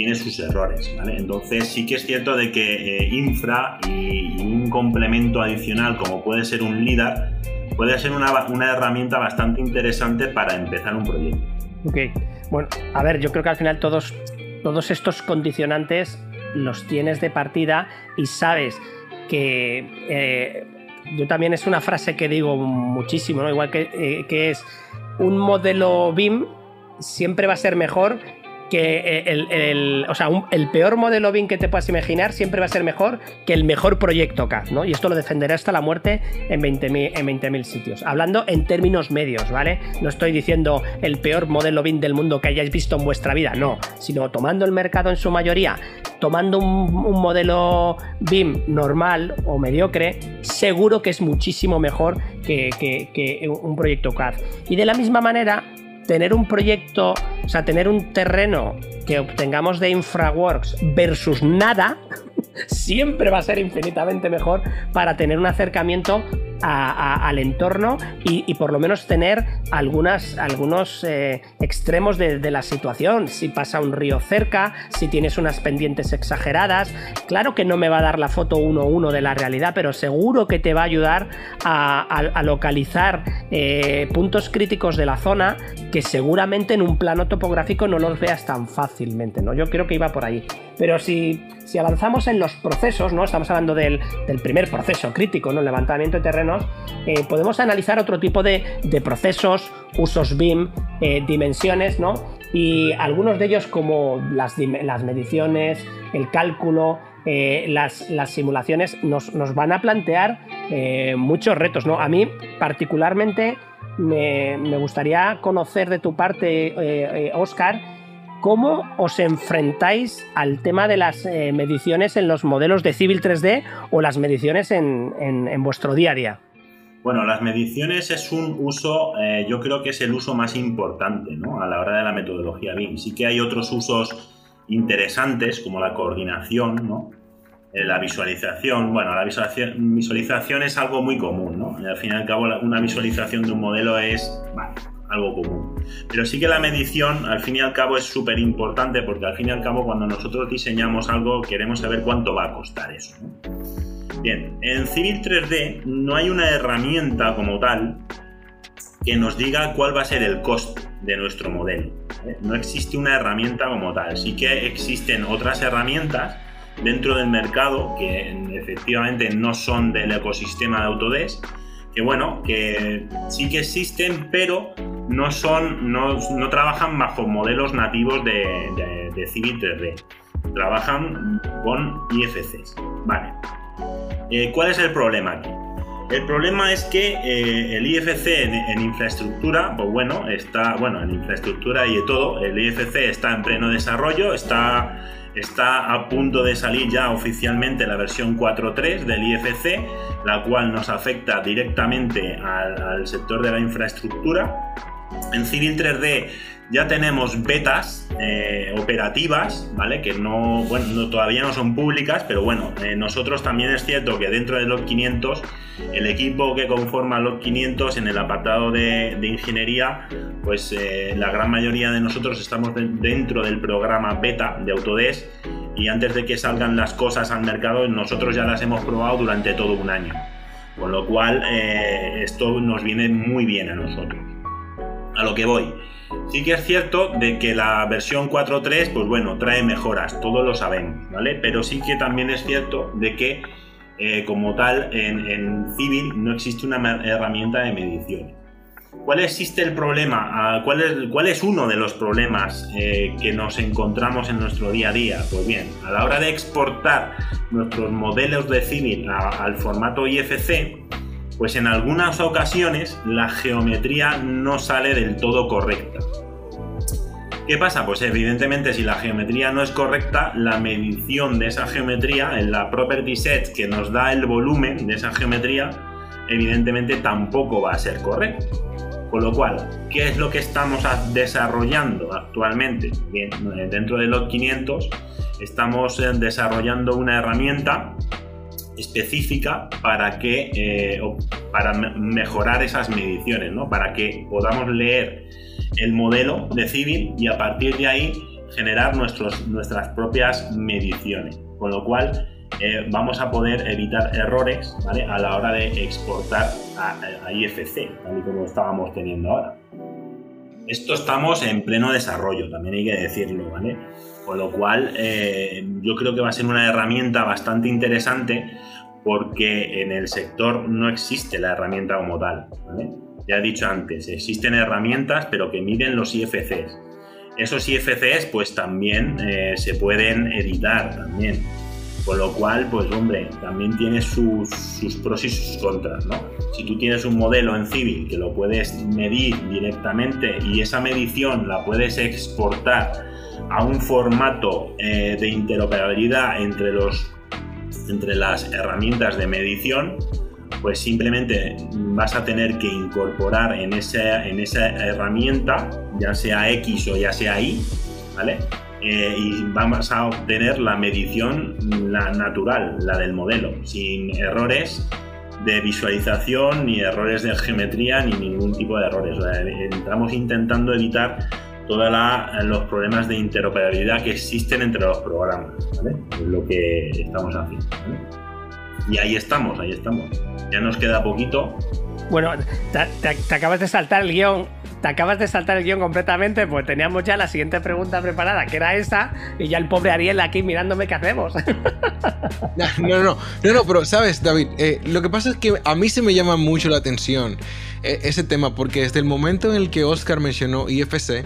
tiene sus errores, ¿vale? Entonces sí que es cierto de que eh, infra y, un complemento adicional como puede ser un LIDAR puede ser una, herramienta bastante interesante para empezar un proyecto. Ok, bueno, a ver, yo creo que al final todos, todos estos condicionantes los tienes de partida y sabes que eh, yo también es una frase que digo muchísimo, ¿no? igual que, eh, que es un modelo BIM siempre va a ser mejor que eh, el, o sea, el peor modelo BIM que te puedas imaginar siempre va a ser mejor que el mejor proyecto CAD, ¿no? Y esto lo defenderá hasta la muerte en 20.000 en 20 sitios. Hablando en términos medios, ¿vale? No estoy diciendo el peor modelo BIM del mundo que hayáis visto en vuestra vida, no, sino tomando el mercado en su mayoría, tomando un, modelo BIM normal o mediocre, seguro que es muchísimo mejor que un proyecto CAD. Y de la misma manera, tener un proyecto, o sea, tener un terreno que obtengamos de Infraworks versus nada, siempre va a ser infinitamente mejor para tener un acercamiento al entorno y, por lo menos tener algunos eh, extremos de, la situación. Si pasa un río cerca, si tienes unas pendientes exageradas. Claro que no me va a dar la foto 1-1 de la realidad, pero seguro que te va a ayudar a, localizar eh, puntos críticos de la zona que seguramente en un plano topográfico no los veas tan fácilmente. ¿no? Yo creo que iba por ahí. Pero si, avanzamos en los procesos, ¿no? estamos hablando del, primer proceso crítico, ¿no? el levantamiento de eh, podemos analizar otro tipo de, procesos, usos BIM, eh, dimensiones, ¿no? y algunos de ellos como las, mediciones, el cálculo, eh, las, simulaciones nos, van a plantear muchos retos. ¿no? A mí particularmente me, me, gustaría conocer de tu parte, Oscar, ¿Cómo os enfrentáis al tema de las eh, mediciones en los modelos de Civil 3D o las mediciones en, vuestro día a día? Bueno, las mediciones es un uso, eh, yo creo que es el uso más importante ¿no? a la hora de la metodología BIM. Sí que hay otros usos interesantes como la coordinación, ¿no? Eh, la visualización. Bueno, la visualización, visualización, es algo muy común, ¿no? al fin y al cabo, una visualización de un modelo es, algo común. Pero sí que la medición, al fin y al cabo, es súper importante porque al fin y al cabo, cuando nosotros diseñamos algo, queremos saber cuánto va a costar eso. Bien, en Civil 3D no hay una herramienta como tal que nos diga cuál va a ser el coste de nuestro modelo. No existe una herramienta como tal. Sí que existen otras herramientas dentro del mercado que efectivamente no son del ecosistema de Autodesk, que bueno, que sí que existen, pero no son, no, trabajan bajo modelos nativos de, de, Civil 3D. Trabajan con IFCs. Vale. Eh, ¿Cuál es el problema aquí? El problema es que eh, el IFC en, infraestructura, pues bueno, está, bueno, en infraestructura y de todo, el IFC está en pleno desarrollo, está, está a punto de salir ya oficialmente la versión 4.3 del IFC, la cual nos afecta directamente al sector de la infraestructura en Civil 3D ya tenemos betas eh, operativas, ¿vale? Que no, bueno, todavía no son públicas, pero bueno, eh, nosotros también es cierto que dentro de los 500, el equipo que conforma los 500 en el apartado de, ingeniería, pues eh, la gran mayoría de nosotros estamos dentro del programa beta de Autodesk y antes de que salgan las cosas al mercado, nosotros ya las hemos probado durante todo un año. Con lo cual, esto nos viene muy bien a nosotros a lo que voy. Sí que es cierto de que la versión 4.3, pues bueno, trae mejoras, todos lo sabemos, ¿vale? Pero sí que también es cierto de que eh, como tal en, Civil no existe una herramienta de medición. ¿Cuál existe el problema? Ah, ¿Cuál es, cuál es uno de los problemas eh, que nos encontramos en nuestro día a día? Pues bien, a la hora de exportar nuestros modelos de Civil al formato IFC, pues en algunas ocasiones la geometría no sale del todo correcta. ¿Qué pasa? Pues evidentemente si la geometría no es correcta, la medición de esa geometría en la property set que nos da el volumen de esa geometría, evidentemente tampoco va a ser correcto. Con lo cual, ¿qué es lo que estamos desarrollando actualmente? Bien, dentro de los 500 estamos eh, desarrollando una herramienta específica para que eh, para mejorar esas mediciones, ¿no? Para que podamos leer el modelo de civil y a partir de ahí generar nuestros, nuestras propias mediciones. Con lo cual eh, vamos a poder evitar errores a la hora de exportar a, IFC, tal y como estábamos teniendo ahora. Esto estamos en pleno desarrollo, también hay que decirlo, ¿vale? Con lo cual, eh, yo creo que va a ser una herramienta bastante interesante porque en el sector no existe la herramienta como tal. Ya he dicho antes, existen herramientas pero que miden los IFCs. Esos IFCs pues también eh, se pueden editar también. Con lo cual, pues hombre, también tiene sus, sus, pros y sus contras, ¿no? Si tú tienes un modelo en Civil que lo puedes medir directamente y esa medición la puedes exportar a un formato eh, de interoperabilidad entre, los, entre las herramientas de medición, pues simplemente vas a tener que incorporar en esa, en esa herramienta, ya sea X o ya sea Y, ¿vale? Eh, y vamos a obtener la medición la natural, la del modelo, sin errores de visualización, ni errores de geometría, ni ningún tipo de errores. estamos intentando evitar todos los problemas de interoperabilidad que existen entre los programas. Es lo que estamos haciendo. Y ahí estamos, ahí estamos. Ya nos queda poquito. Bueno, te, acabas de saltar el guion. Te acabas de saltar el guion completamente, pues teníamos ya la siguiente pregunta preparada, que era esa, y ya el pobre Ariel aquí mirándome qué hacemos. No, no, no, no, no pero sabes, David, eh, lo que pasa es que a mí se me llama mucho la atención eh, ese tema, porque desde el momento en el que Oscar mencionó IFC,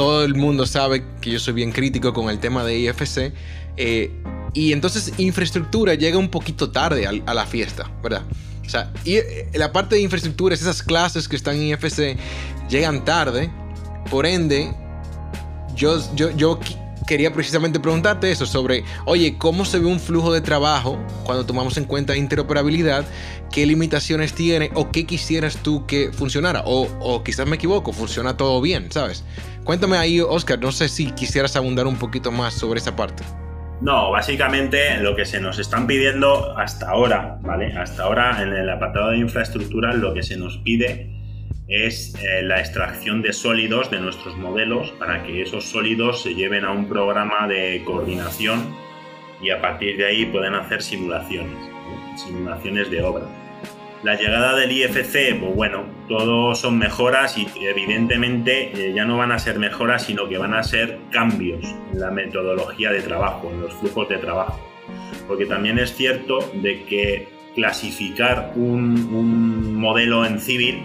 todo el mundo sabe que yo soy bien crítico con el tema de IFC. Eh, y entonces infraestructura llega un poquito tarde a, la fiesta, ¿verdad? O sea, y eh, la parte de infraestructura, esas clases que están en IFC llegan tarde. Por ende, yo, yo, yo quería precisamente preguntarte eso sobre, oye, ¿cómo se ve un flujo de trabajo cuando tomamos en cuenta interoperabilidad? ¿Qué limitaciones tiene o qué quisieras tú que funcionara? O, o quizás me equivoco, funciona todo bien, ¿sabes? Cuéntame ahí, Oscar, no sé si quisieras abundar un poquito más sobre esa parte. No, básicamente lo que se nos están pidiendo hasta ahora, ¿vale? Hasta ahora en el apartado de infraestructura lo que se nos pide es eh, la extracción de sólidos de nuestros modelos para que esos sólidos se lleven a un programa de coordinación y a partir de ahí puedan hacer simulaciones, simulaciones de obra. La llegada del IFC, pues bueno, todo son mejoras y evidentemente eh, ya no van a ser mejoras, sino que van a ser cambios en la metodología de trabajo, en los flujos de trabajo. Porque también es cierto de que clasificar un modelo en civil,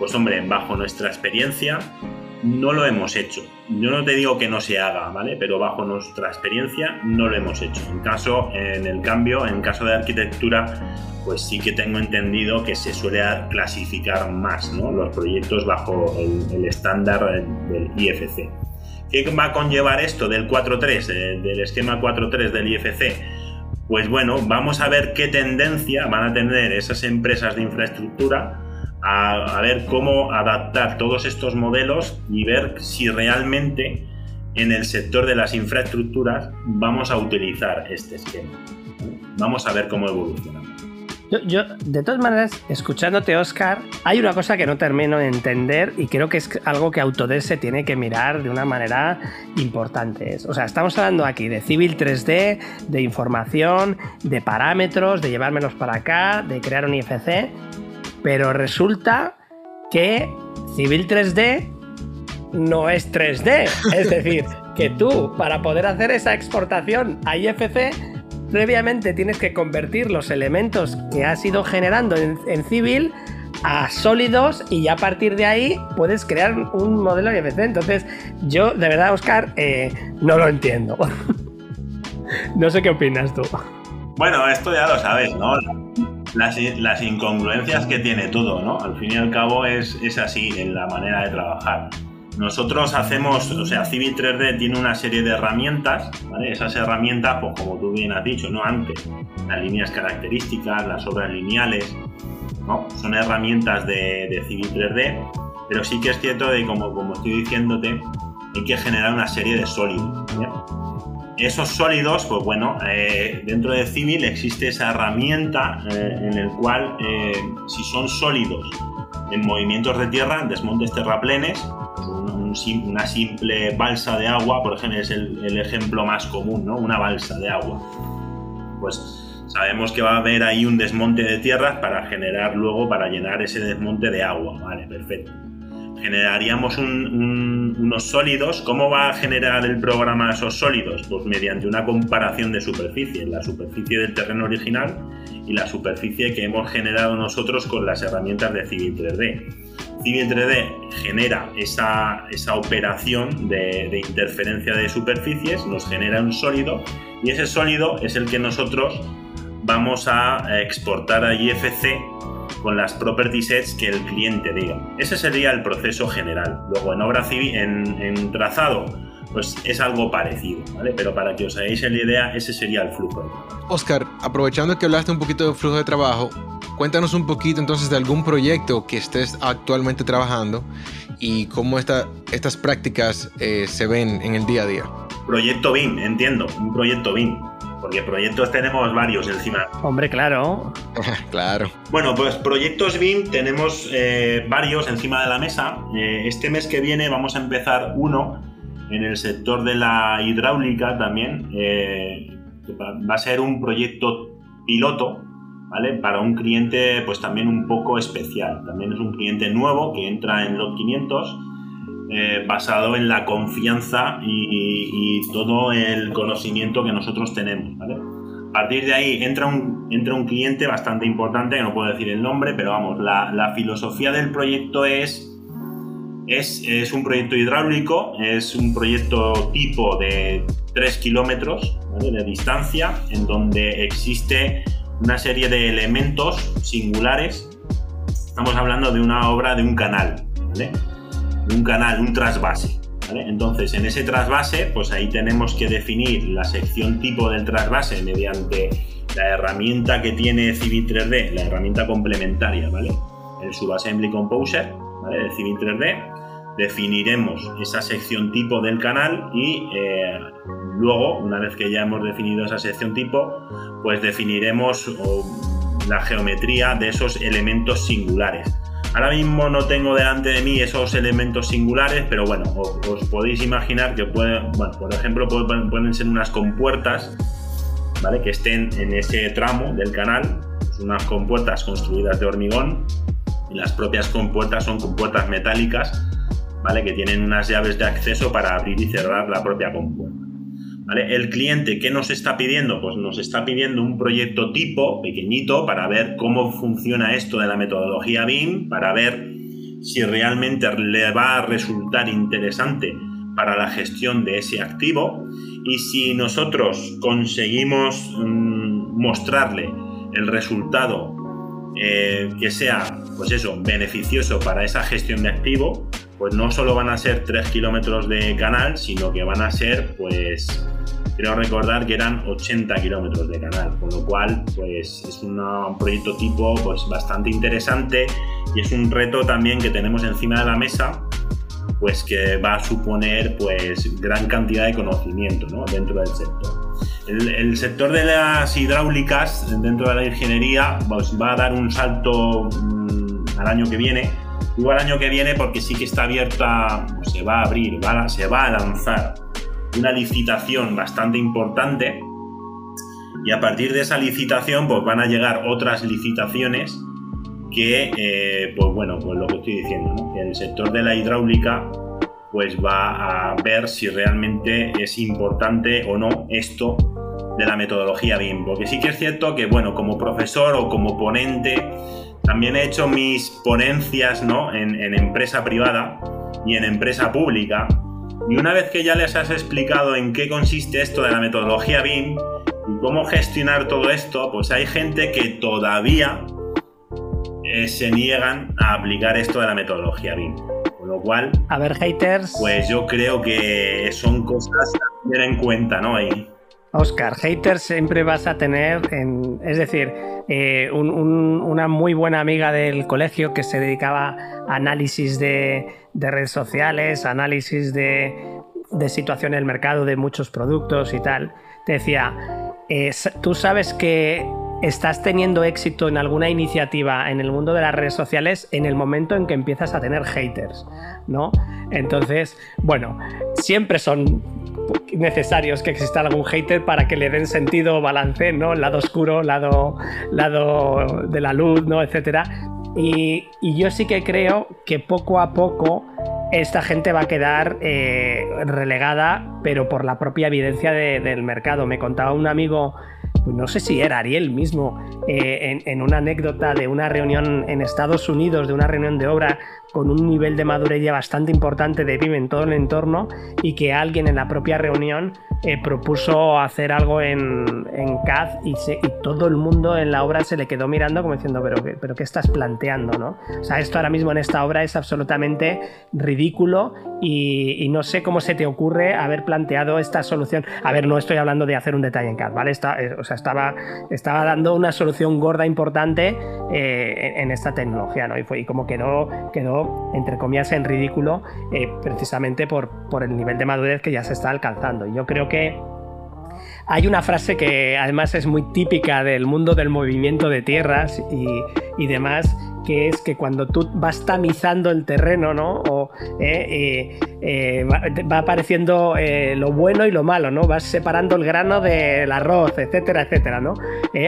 pues hombre, bajo nuestra experiencia, no lo hemos hecho. Yo no te digo que no se haga, ¿vale? Pero bajo nuestra experiencia no lo hemos hecho. En caso, en el cambio, en caso de arquitectura, pues sí que tengo entendido que se suele clasificar más ¿no? los proyectos bajo el, estándar del IFC. ¿Qué va a conllevar esto del 4.3, eh, del esquema 4.3 del IFC? Pues bueno, vamos a ver qué tendencia van a tener esas empresas de infraestructura a, a ver cómo adaptar todos estos modelos y ver si realmente en el sector de las infraestructuras vamos a utilizar este esquema. Vamos a ver cómo evoluciona. Yo, de todas maneras, escuchándote, Oscar, hay una cosa que no termino de entender y creo que es algo que Autodesk se tiene que mirar de una manera importante. O sea, estamos hablando aquí de Civil 3D, de información, de parámetros, de llevármelos para acá, de crear un IFC, pero resulta que Civil 3D no es 3D. Es decir, que tú, para poder hacer esa exportación a IFC, previamente tienes que convertir los elementos que has ido generando en, civil a sólidos y ya a partir de ahí puedes crear un modelo IFC. Entonces, yo de verdad, Oscar, eh, no lo entiendo. no sé qué opinas tú. Bueno, esto ya lo sabes, ¿no? Las, las, incongruencias que tiene todo, ¿no? Al fin y al cabo es, es así en la manera de trabajar. Nosotros hacemos, o sea, Civil 3D tiene una serie de herramientas, ¿vale? Esas herramientas, pues como tú bien has dicho, ¿no? Antes, las líneas características, las obras lineales, ¿no? Son herramientas de, de Civil 3D, pero sí que es cierto de como, como estoy diciéndote, hay que generar una serie de sólidos. Esos sólidos, pues bueno, eh, dentro de Civil existe esa herramienta eh, en el cual eh, si son sólidos en movimientos de tierra, desmontes terraplenes, una simple balsa de agua, por ejemplo, es el, ejemplo más común, ¿no? Una balsa de agua. Pues sabemos que va a haber ahí un desmonte de tierras para generar luego, para llenar ese desmonte de agua, ¿vale? Perfecto. Generaríamos unos sólidos. ¿Cómo va a generar el programa esos sólidos? Pues mediante una comparación de superficie, la superficie del terreno original y la superficie que hemos generado nosotros con las herramientas de Civil 3D Civil 3D genera esa, esa operación de interferencia de superficies, nos genera un sólido y ese sólido es el que nosotros vamos a exportar a IFC con las property sets que el cliente diga. Ese sería el proceso general. Luego en obra civil, en, trazado, pues es algo parecido, ¿vale? Pero para que os hagáis la idea, ese sería el flujo. Oscar, aprovechando que hablaste un poquito de flujo de trabajo, cuéntanos un poquito entonces de algún proyecto que estés actualmente trabajando y cómo estas prácticas eh, se ven en el día a día. Proyecto BIM, entiendo, un proyecto BIM. Porque proyectos tenemos varios encima. Hombre, claro. claro. Bueno, pues proyectos BIM tenemos eh, varios encima de la mesa. Eh, este mes que viene vamos a empezar uno en el sector de la hidráulica también. Eh, va a ser un proyecto piloto, ¿vale? Para un cliente pues también un poco especial. También es un cliente nuevo que entra en los 500 eh, basado en la confianza y, todo el conocimiento que nosotros tenemos. A partir de ahí entra un, entra un cliente bastante importante, que no puedo decir el nombre, pero vamos, la, filosofía del proyecto es, es, un proyecto hidráulico, es un proyecto tipo de 3 kilómetros de distancia, en donde existe una serie de elementos singulares. Estamos hablando de una obra de un canal. ¿vale? Un canal, un trasvase. Entonces, en ese trasvase, pues ahí tenemos que definir la sección tipo del trasvase mediante la herramienta que tiene Civil 3D, la herramienta complementaria. El Subassembly Composer, ¿vale? De Civil 3D. Definiremos esa sección tipo del canal y eh, luego, una vez que ya hemos definido esa sección tipo, pues definiremos la geometría de esos elementos singulares. Ahora mismo no tengo delante de mí esos elementos singulares, pero bueno, os, podéis imaginar que pueden, bueno, por ejemplo, pueden, ser unas compuertas, ¿vale? Que estén en ese tramo del canal, unas compuertas construidas de hormigón, y las propias compuertas son compuertas metálicas, ¿vale? Que tienen unas llaves de acceso para abrir y cerrar la propia compuerta. El cliente, ¿qué nos está pidiendo? Pues nos está pidiendo un proyecto tipo pequeñito para ver cómo funciona esto de la metodología BIM, para ver si realmente le va a resultar interesante para la gestión de ese activo y si nosotros conseguimos mm, mostrarle el resultado eh, que sea pues eso beneficioso para esa gestión de activo pues no solo van a ser 3 kilómetros de canal sino que van a ser pues creo recordar que eran 80 kilómetros de canal, con lo cual pues es un proyecto tipo pues bastante interesante y es un reto también que tenemos encima de la mesa pues que va a suponer pues gran cantidad de conocimiento dentro del sector. El, sector de las hidráulicas dentro de la ingeniería pues, va a dar un salto mm, al año que viene. Digo al año que viene porque sí que está abierta, pues, se va a abrir, se va a lanzar una licitación bastante importante y a partir de esa licitación pues van a llegar otras licitaciones que, eh, pues bueno, pues lo que estoy diciendo, que el sector de la hidráulica pues va a ver si realmente es importante o no esto de la metodología BIM. Porque sí que es cierto que, bueno, como profesor o como ponente, también he hecho mis ponencias ¿no? en empresa privada y en empresa pública y una vez que ya les has explicado en qué consiste esto de la metodología BIM y cómo gestionar todo esto, pues hay gente que todavía eh, se niegan a aplicar esto de la metodología BIM. Con lo cual... A ver, haters... Pues yo creo que son cosas a tener en cuenta, ¿no? Ahí. Oscar, haters siempre vas a tener, en, es decir, eh, una muy buena amiga del colegio que se dedicaba a análisis de, redes sociales, análisis de, situación en el mercado de muchos productos y tal, te decía, eh, tú sabes que estás teniendo éxito en alguna iniciativa en el mundo de las redes sociales en el momento en que empiezas a tener haters, ¿no? Entonces, bueno, siempre son necesarios que exista algún hater para que le den sentido balance, ¿no? Lado oscuro, lado, lado de la luz, ¿no? Etcétera. Y, yo sí que creo que poco a poco esta gente va a quedar eh, relegada, pero por la propia evidencia del mercado. Me contaba un amigo pues no sé si era Ariel mismo, eh, en, una anécdota de una reunión en Estados Unidos, de una reunión de obra con un nivel de madurez ya bastante importante de BIM en todo el entorno y que alguien en la propia reunión eh, propuso hacer algo en, en CAD y, todo el mundo en la obra se le quedó mirando como diciendo, pero, pero ¿qué estás planteando? ¿no? O sea, esto ahora mismo en esta obra es absolutamente ridículo y, no sé cómo se te ocurre haber planteado esta solución. A ver, no estoy hablando de hacer un detalle en CAD, ¿vale? Eh, o sea, estaba, estaba dando una solución gorda importante eh, en, esta tecnología, ¿no? Y, fue, como quedó, quedó, entre comillas, en ridículo precisamente por, por el nivel de madurez que ya se está alcanzando. Y yo creo que hay una frase que además es muy típica del mundo del movimiento de tierras y, demás, que es que cuando tú vas tamizando el terreno, ¿no? O, eh, eh, eh, va, apareciendo lo bueno y lo malo, ¿no? Vas separando el grano del arroz, etcétera, etcétera, ¿no?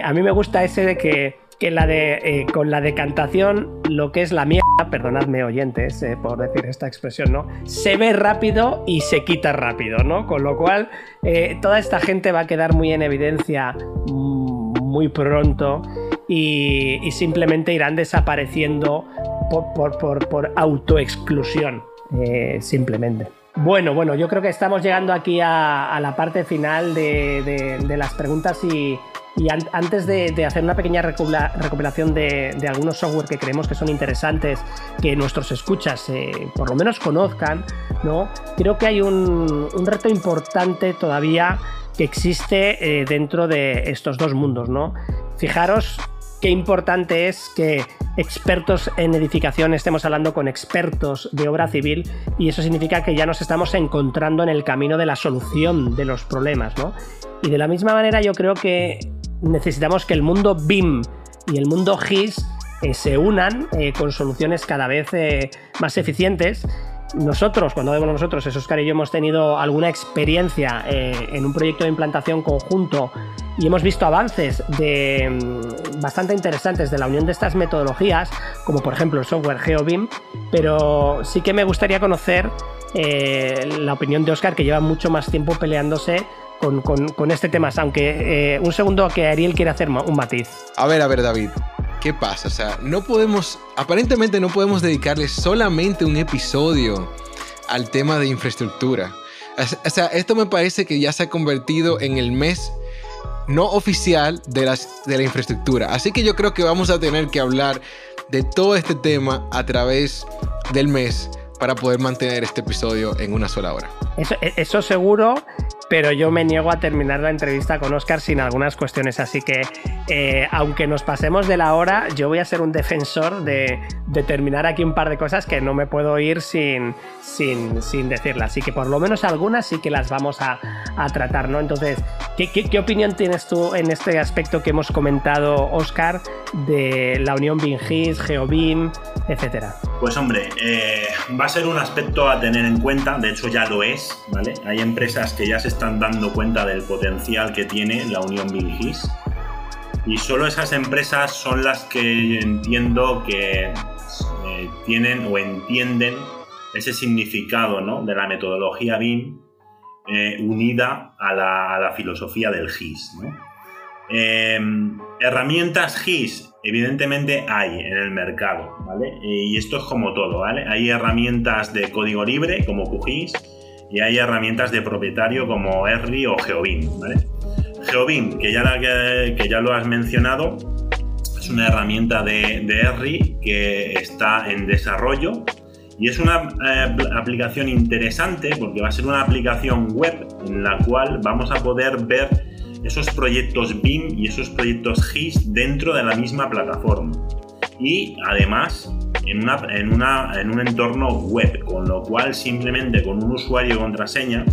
a mí me gusta ese de que que la de, eh, con la decantación, lo que es la mierda, perdonadme oyentes eh, por decir esta expresión, ¿no? Se ve rápido y se quita rápido, ¿no? Con lo cual, eh, toda esta gente va a quedar muy en evidencia muy pronto y, simplemente irán desapareciendo por, por, autoexclusión, simplemente. Bueno, bueno, yo creo que estamos llegando aquí a, la parte final de las preguntas y, y antes de, hacer una pequeña recopilación de, algunos software que creemos que son interesantes, que nuestros escuchas eh, por lo menos conozcan, ¿no? creo que hay un, reto importante todavía que existe eh, dentro de estos dos mundos. ¿no? Fijaros qué importante es que expertos en edificación estemos hablando con expertos de obra civil y eso significa que ya nos estamos encontrando en el camino de la solución de los problemas. ¿no? Y de la misma manera yo creo que necesitamos que el mundo BIM y el mundo GIS eh, se unan eh, con soluciones cada vez eh, más eficientes. Nosotros, cuando digo nosotros, es Oscar y yo hemos tenido alguna experiencia en un proyecto de implantación conjunto y hemos visto avances de, mm, bastante interesantes de la unión de estas metodologías, como por ejemplo el software GeoBIM, pero sí que me gustaría conocer la opinión de Oscar, que lleva mucho más tiempo peleándose con, este tema, aunque eh, un segundo que Ariel quiere hacer un matiz. A ver, a ver, David. ¿Qué pasa? O sea, no podemos, aparentemente no podemos dedicarle solamente un episodio al tema de infraestructura. O sea, esto me parece que ya se ha convertido en el mes no oficial de, las, de la infraestructura. Así que yo creo que vamos a tener que hablar de todo este tema a través del mes para poder mantener este episodio en una sola hora. Eso, eso seguro pero yo me niego a terminar la entrevista con Oscar sin algunas cuestiones. Así que, eh, aunque nos pasemos de la hora, yo voy a ser un defensor de, terminar aquí un par de cosas que no me puedo ir sin, sin, sin decirlas. Así que, por lo menos algunas sí que las vamos a, tratar, ¿no? Entonces, ¿qué, opinión tienes tú en este aspecto que hemos comentado, Oscar, de la unión BIM-GIS, GeoBIM, etcétera? Pues, hombre, eh, va a ser un aspecto a tener en cuenta. De hecho, ya lo es, ¿vale? Hay empresas que ya se están están dando cuenta del potencial que tiene la unión BIM-GIS y solo esas empresas son las que entiendo que eh, tienen o entienden ese significado ¿no? de la metodología BIM eh, unida a la, filosofía del GIS. Em, herramientas GIS, evidentemente hay en el mercado, ¿vale? Y esto es como todo, ¿vale? Hay herramientas de código libre como QGIS, y hay herramientas de propietario como Erri o Geobim. Geobim, que ya, que, ya lo has mencionado, es una herramienta de, de que está en desarrollo y es una eh, aplicación interesante porque va a ser una aplicación web en la cual vamos a poder ver esos proyectos BIM y esos proyectos GIS dentro de la misma plataforma. Y además en, una, en, un entorno web, con lo cual simplemente con un usuario y contraseña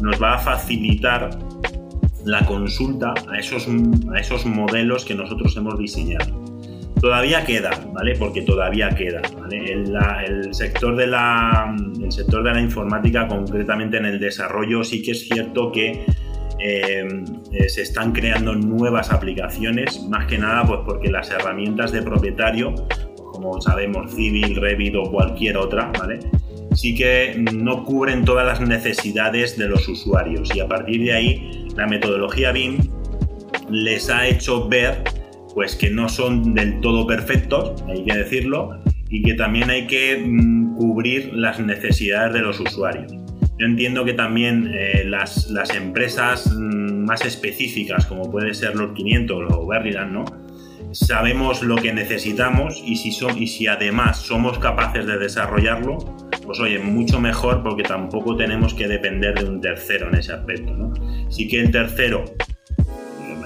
nos va a facilitar la consulta a esos, a esos modelos que nosotros hemos diseñado. Todavía queda, ¿vale? Porque todavía queda, El, sector de la, el sector de la informática, concretamente en el desarrollo, sí que es cierto que eh, eh, se están creando nuevas aplicaciones, más que nada pues porque las herramientas de propietario sabemos Civil, Revit o cualquier otra, ¿vale? Sí que no cubren todas las necesidades de los usuarios y a partir de ahí la metodología BIM les ha hecho ver pues que no son del todo perfectos, hay que decirlo, y que también hay que mm, cubrir las necesidades de los usuarios. Yo entiendo que también eh, las, las, empresas mm, más específicas, como puede ser los 500 o Berryland, ¿no? Sabemos lo que necesitamos y si, además somos capaces de desarrollarlo, pues oye, mucho mejor porque tampoco tenemos que depender de un tercero en ese aspecto. Sí que el tercero,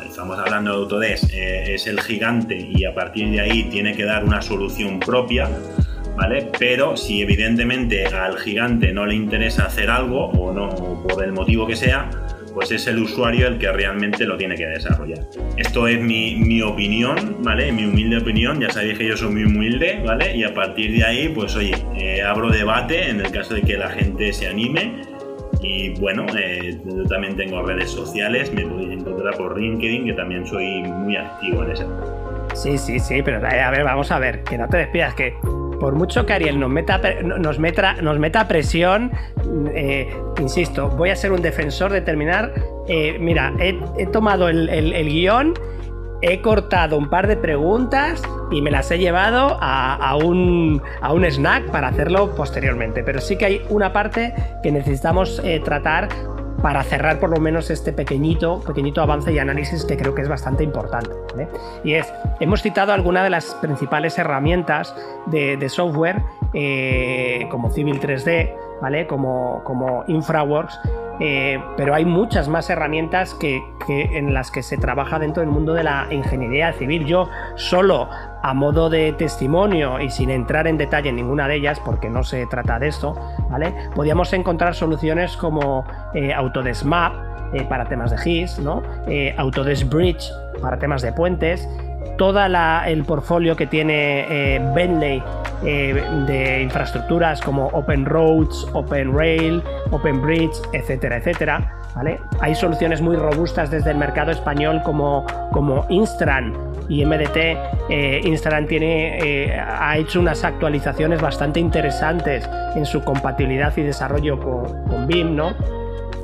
estamos hablando de Autodesk, eh, es el gigante y a partir de ahí tiene que dar una solución propia, ¿vale? Pero si evidentemente al gigante no le interesa hacer algo o no, por el motivo que sea, pues es el usuario el que realmente lo tiene que desarrollar. Esto es mi, opinión, ¿vale? Mi humilde opinión, ya sabéis que yo soy muy humilde, ¿vale? Y a partir de ahí, pues oye, eh, abro debate en el caso de que la gente se anime. Y bueno, eh, yo también tengo redes sociales, me podéis encontrar por LinkedIn, que también soy muy activo en ese. Sí, sí, sí, pero a ver, vamos a ver, que no te despidas, que por mucho que Ariel nos meta, nos meta presión, eh, insisto, voy a ser un defensor de terminar. Eh, mira, he, tomado el, guion, he cortado un par de preguntas y me las he llevado a, un, a un snack para hacerlo posteriormente. Pero sí que hay una parte que necesitamos eh, tratar para cerrar por lo menos este pequeñito, pequeñito avance y análisis que creo que es bastante importante. Y es, hemos citado algunas de las principales herramientas de, software eh, como Civil 3D, ¿vale? como, como InfraWorks, eh, pero hay muchas más herramientas que, en las que se trabaja dentro del mundo de la ingeniería civil. Yo solo a modo de testimonio y sin entrar en detalle en ninguna de ellas, porque no se trata de esto, ¿vale? Podíamos encontrar soluciones como eh, Autodesk Map eh, para temas de GIS, ¿no? Autodesk Bridge para temas de puentes, todo el portfolio que tiene Bentley eh, de infraestructuras como Open Roads, Open Rail, Open Bridge, etcétera, etcétera. ¿vale? Hay soluciones muy robustas desde el mercado español como, como Instran y MDT. Eh, Instran tiene, eh, ha hecho unas actualizaciones bastante interesantes en su compatibilidad y desarrollo con, con BIM, ¿no?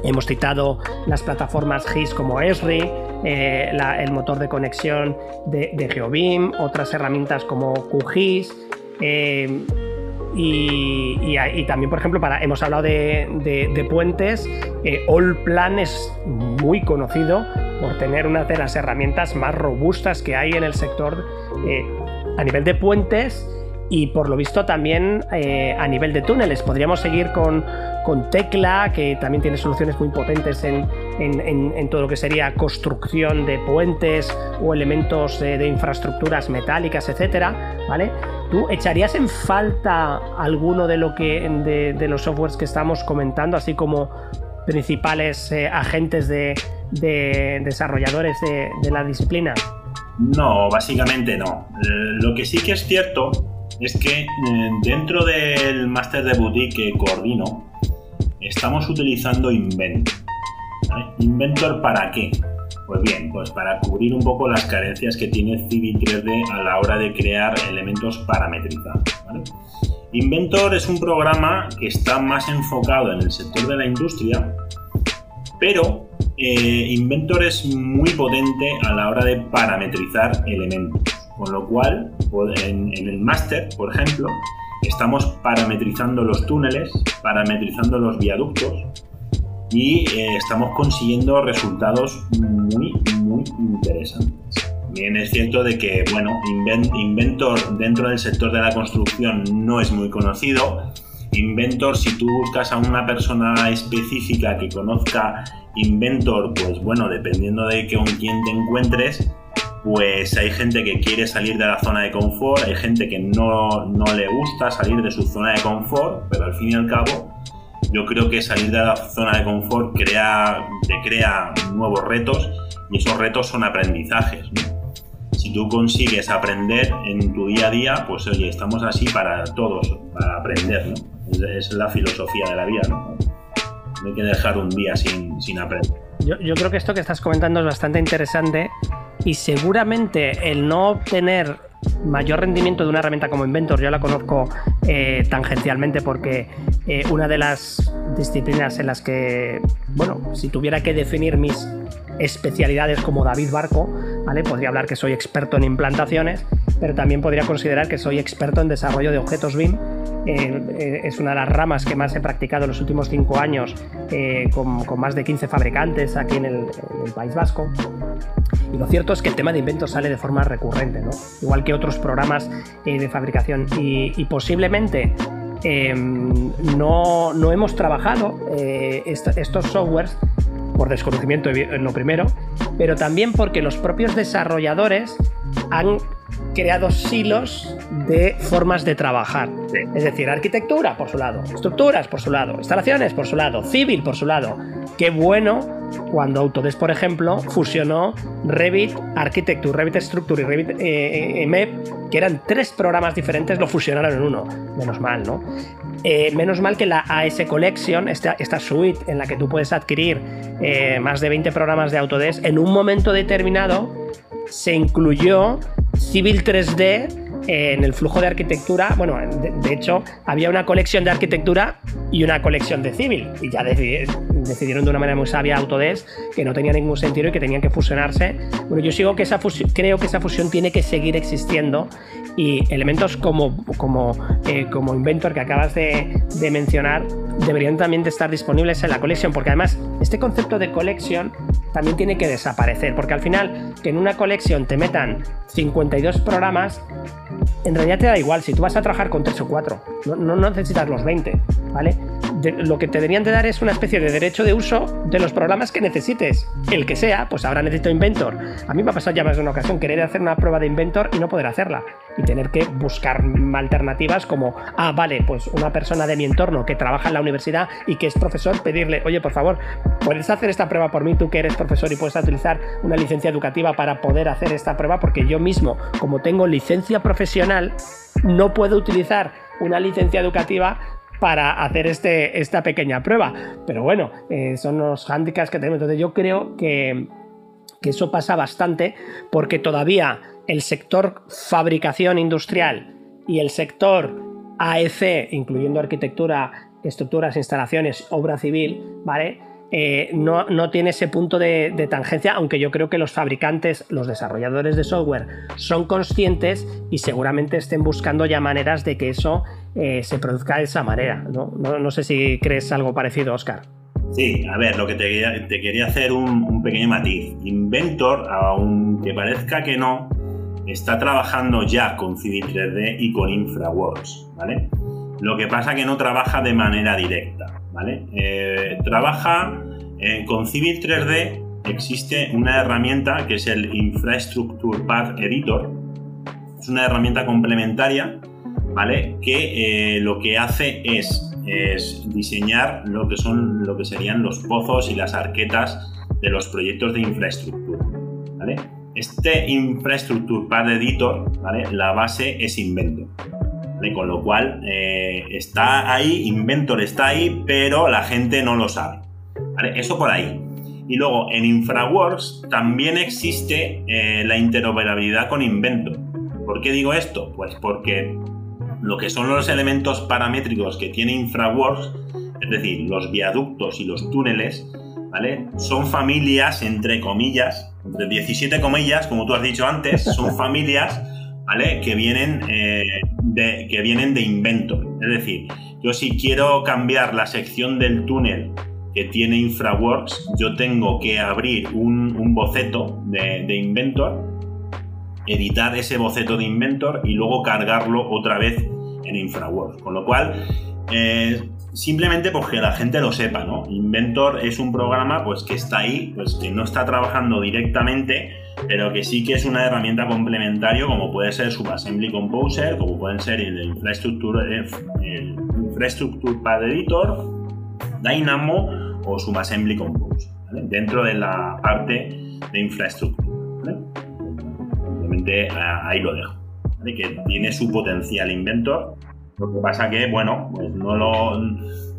Hemos citado las plataformas GIS como Esri, el motor de conexión de, de, otras herramientas como QGIS, eh, y, también, por ejemplo, hemos hablado de, puentes. Eh, Allplan es muy conocido por tener una de las herramientas más robustas que hay en el sector eh, a nivel de puentes y por lo visto también eh, a nivel de túneles. Podríamos seguir con, con Tecla, que también tiene soluciones muy potentes en, en, todo lo que sería construcción de puentes o elementos de, infraestructuras metálicas, etcétera, ¿vale? ¿Tú echarías en falta alguno de, lo que, de, los softwares que estamos comentando, así como principales eh, agentes de, desarrolladores de, la disciplina? No, básicamente no. Lo que sí que es cierto es que eh, dentro del máster de boutique que coordino, estamos utilizando Inventor. ¿Inventor para qué? Pues bien, pues para cubrir un poco las carencias que tiene Civil 3D a la hora de crear elementos parametrizados. Inventor es un programa que está más enfocado en el sector de la industria, pero eh, Inventor es muy potente a la hora de parametrizar elementos. Con lo cual, en, el máster, por ejemplo, estamos parametrizando los túneles, parametrizando los viaductos y eh, estamos consiguiendo resultados muy, muy interesantes. Bien es cierto de que, bueno, Inventor dentro del sector de la construcción no es muy conocido. Inventor, si tú buscas a una persona específica que conozca Inventor, pues bueno, dependiendo de con quién te encuentres, pues hay gente que quiere salir de la zona de confort, hay gente que no, le gusta salir de su zona de confort, pero al fin y al cabo yo creo que salir de la zona de confort crea, te crea nuevos retos y esos retos son aprendizajes. Si tú consigues aprender en tu día a día, pues oye, estamos así para todos, para aprender, ¿no? Es, la filosofía de la vida, ¿no? No hay que dejar un día sin, aprender. Yo, yo creo que esto que estás comentando es bastante interesante y seguramente el no obtener mayor rendimiento de una herramienta como Inventor, yo la conozco eh, tangencialmente porque eh, una de las disciplinas en las que, bueno, si tuviera que definir mis especialidades como David Barco, ¿vale? Podría hablar que soy experto en implantaciones, pero también podría considerar que soy experto en desarrollo de objetos BIM. Eh, eh, es una de las ramas que más he practicado en los últimos cinco años eh, con, más de 15 fabricantes aquí en el, País Vasco. Y lo cierto es que el tema de inventos sale de forma recurrente, ¿no? igual que otros programas de fabricación. Y, posiblemente no, no, hemos trabajado estos softwares por desconocimiento en lo primero, pero también porque los propios desarrolladores han creado silos de formas de trabajar. Es decir, arquitectura por su lado, estructuras por su lado, instalaciones por su lado, civil por su lado. Qué bueno cuando Autodesk, por ejemplo, fusionó Revit Architecture, Revit Structure y Revit eh, eh MEP, que eran tres programas diferentes, lo fusionaron en uno. Menos mal, ¿no? Eh, menos mal que la AS Collection, esta, esta, suite en la que tú puedes adquirir eh, más de 20 programas de Autodesk, en un momento determinado se incluyó Civil 3D en el flujo de arquitectura, bueno, de, hecho, había una colección de arquitectura y una colección de civil. Y ya decidieron de una manera muy sabia Autodesk que no tenía ningún sentido y que tenían que fusionarse. Bueno, yo sigo que esa fusión, creo que esa fusión tiene que seguir existiendo y elementos como, como, eh, como Inventor que acabas de, de mencionar deberían también de estar disponibles en la colección, porque además este concepto de colección también tiene que desaparecer, porque al final que en una colección te metan 52 programas, en realidad te da igual si tú vas a trabajar con 3 o 4, no, necesitas los 20, ¿vale? lo que te deberían de dar es una especie de derecho de uso de los programas que necesites. El que sea, pues ahora necesito Inventor. A mí me ha pasado ya más de una ocasión querer hacer una prueba de Inventor y no poder hacerla. Y tener que buscar alternativas como, ah, vale, pues una persona de mi entorno que trabaja en la universidad y que es profesor, pedirle, oye, por favor, ¿puedes hacer esta prueba por mí? Tú que eres profesor y puedes utilizar una licencia educativa para poder hacer esta prueba, porque yo mismo, como tengo licencia profesional, no puedo utilizar una licencia educativa para hacer este, esta pequeña prueba. Pero bueno, eh, son los handicaps que tenemos. Entonces yo creo que, que eso pasa bastante porque todavía el sector fabricación industrial y el sector AEC, incluyendo arquitectura, estructuras, instalaciones, obra civil, ¿vale? Eh, no, tiene ese punto de, tangencia, aunque yo creo que los fabricantes, los desarrolladores de software son conscientes y seguramente estén buscando ya maneras de que eso eh, se produzca de esa manera. ¿no? sé si crees algo parecido, Oscar. Sí, a ver, lo que te, quería hacer un, pequeño matiz. Inventor, aunque parezca que no, está trabajando ya con Civil 3D y con InfraWorks, ¿vale? Lo que pasa que no trabaja de manera directa. Eh, trabaja eh, con Civil 3D, existe una herramienta que es el Infrastructure Path Editor. Es una herramienta complementaria, ¿vale? Que eh, lo que hace es, diseñar lo que son lo que serían los pozos y las arquetas de los proyectos de infraestructura. Este Infrastructure Path Editor. La base es Con lo cual, eh, está ahí, Inventor está ahí, pero la gente no lo sabe. Eso por ahí. Y luego, en InfraWorks también existe eh, la interoperabilidad con Inventor. ¿Por qué digo esto? Pues porque lo que son los elementos paramétricos que tiene InfraWorks, es decir, los viaductos y los túneles, ¿vale? Son familias, entre comillas, de 17 comillas, como tú has dicho antes, son familias, ¿vale? Que vienen eh, de, que vienen de Inventor. Es decir, yo si quiero cambiar la sección del túnel que tiene InfraWorks, yo tengo que abrir un, boceto de, Inventor, editar ese boceto de Inventor y luego cargarlo otra vez en InfraWorks. Con lo cual, eh, simplemente porque la gente lo sepa, ¿no? Inventor es un programa pues, que está ahí, pues que no está trabajando directamente pero que sí que es una herramienta complementaria como puede ser Subassembly Composer, como pueden ser el Infrastructure, el Infrastructure Pad Editor, Dynamo o Subassembly Composer, dentro de la parte de infraestructura. Obviamente ahí lo dejo, que tiene su potencial Inventor. Lo que pasa que, bueno, pues no lo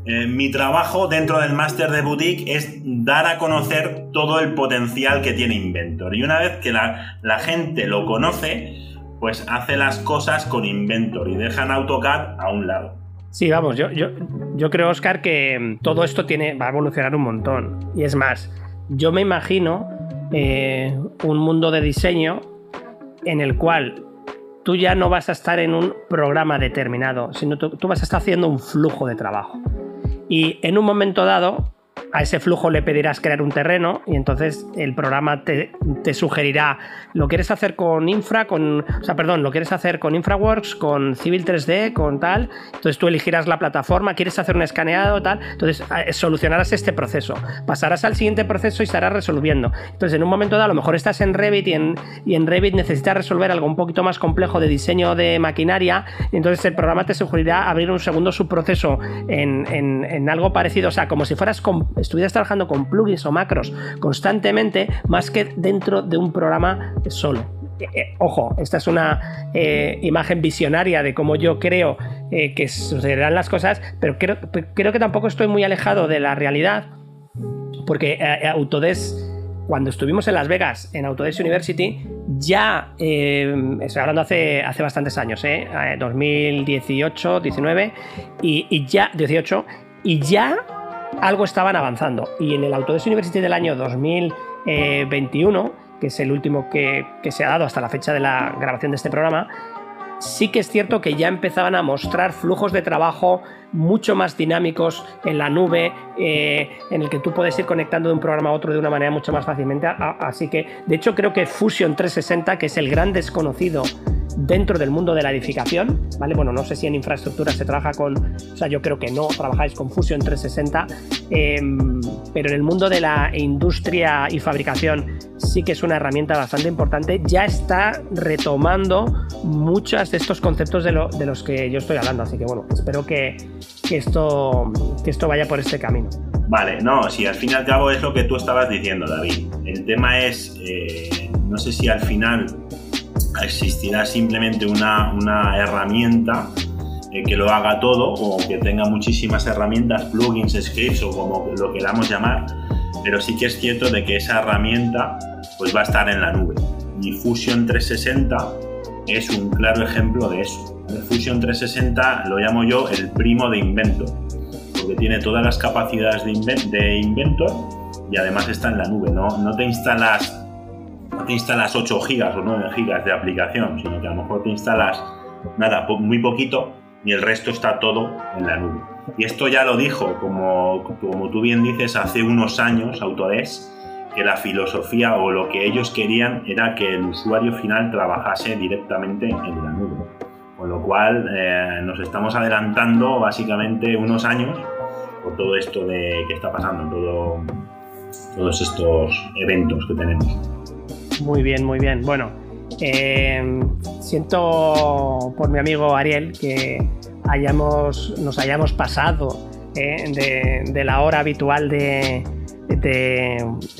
eh, mi trabajo dentro del máster de boutique es dar a conocer todo el potencial que tiene Inventor. Y una vez que la, gente lo conoce, pues hace las cosas con Inventor y dejan AutoCAD a un lado. Sí, vamos, yo, yo, yo creo, Oscar, que todo esto tiene, va a evolucionar un montón. Y es más, yo me imagino eh, un mundo de diseño en el cual tú ya no vas a estar en un programa determinado, sino tú vas a estar haciendo un flujo de trabajo. Y en un momento dado, a ese flujo le pedirás crear un terreno y entonces el programa te, sugerirá lo quieres hacer con infra, con, o sea, perdón, lo quieres hacer con InfraWorks, con Civil 3D, con tal. Entonces tú elegirás la plataforma, quieres hacer un escaneado, tal. Entonces solucionarás este proceso. Pasarás al siguiente proceso y estarás resolviendo. Entonces en un momento dado, a lo mejor estás en Revit y en, y en Revit necesitas resolver algo un poquito más complejo de diseño de maquinaria. Y entonces el programa te sugerirá abrir un segundo subproceso en, en, en algo parecido, o sea, como si fueras estuvieras trabajando con plugins o macros constantemente, más que dentro de un programa solo. Eh, eh, ojo, esta es una eh, imagen visionaria de cómo yo creo que sucederán las cosas, pero creo, creo, que tampoco estoy muy alejado de la realidad, porque Autodesk, cuando estuvimos en Las Vegas, en Autodesk University, ya, estoy hablando hace, hace bastantes años, 2018, 19, y, y ya, 18, y ya algo estaban avanzando. Y en el Autodesk University del año 2021, que es el último que, se ha dado hasta la fecha de la grabación de este programa, sí que es cierto que ya empezaban a mostrar flujos de trabajo mucho más dinámicos en la nube, eh, en el que tú puedes ir conectando de un programa a otro de una manera mucho más fácilmente. Así que, de hecho, creo que Fusion 360, que es el gran desconocido dentro del mundo de la edificación, ¿vale? Bueno, no sé si en infraestructura se trabaja con, o sea, yo creo que no trabajáis con Fusion 360, em, pero en el mundo de la industria y fabricación sí que es una herramienta bastante importante, ya está retomando muchos de estos conceptos de, los que yo estoy hablando, así que bueno, espero que, esto, que esto vaya por este camino. Vale, no, si al fin y al cabo es lo que tú estabas diciendo, David. El tema es, eh, no sé si al final existirá simplemente una, herramienta eh, que lo haga todo o que tenga muchísimas herramientas, plugins, scripts o como lo queramos llamar, pero sí que es cierto de que esa herramienta pues va a estar en la nube. Y Fusion 360 es un claro ejemplo de eso. Fusion 360 lo llamo yo el primo de Inventor, porque tiene todas las capacidades de, Inventor y además está en la nube. No, no te instalas te instalas 8 gigas o 9 gigas de aplicación, sino que a lo mejor te instalas nada, muy poquito y el resto está todo en la nube. Y esto ya lo dijo, como, como tú bien dices, hace unos años Autodesk, que la filosofía o lo que ellos querían era que el usuario final trabajase directamente en la nube. Con lo cual eh, nos estamos adelantando básicamente unos años por todo esto de que está pasando, todo, todos estos eventos que tenemos. Muy bien, muy bien. Bueno, eh, siento por mi amigo Ariel que hayamos, nos hayamos pasado eh, de, la hora habitual de, de,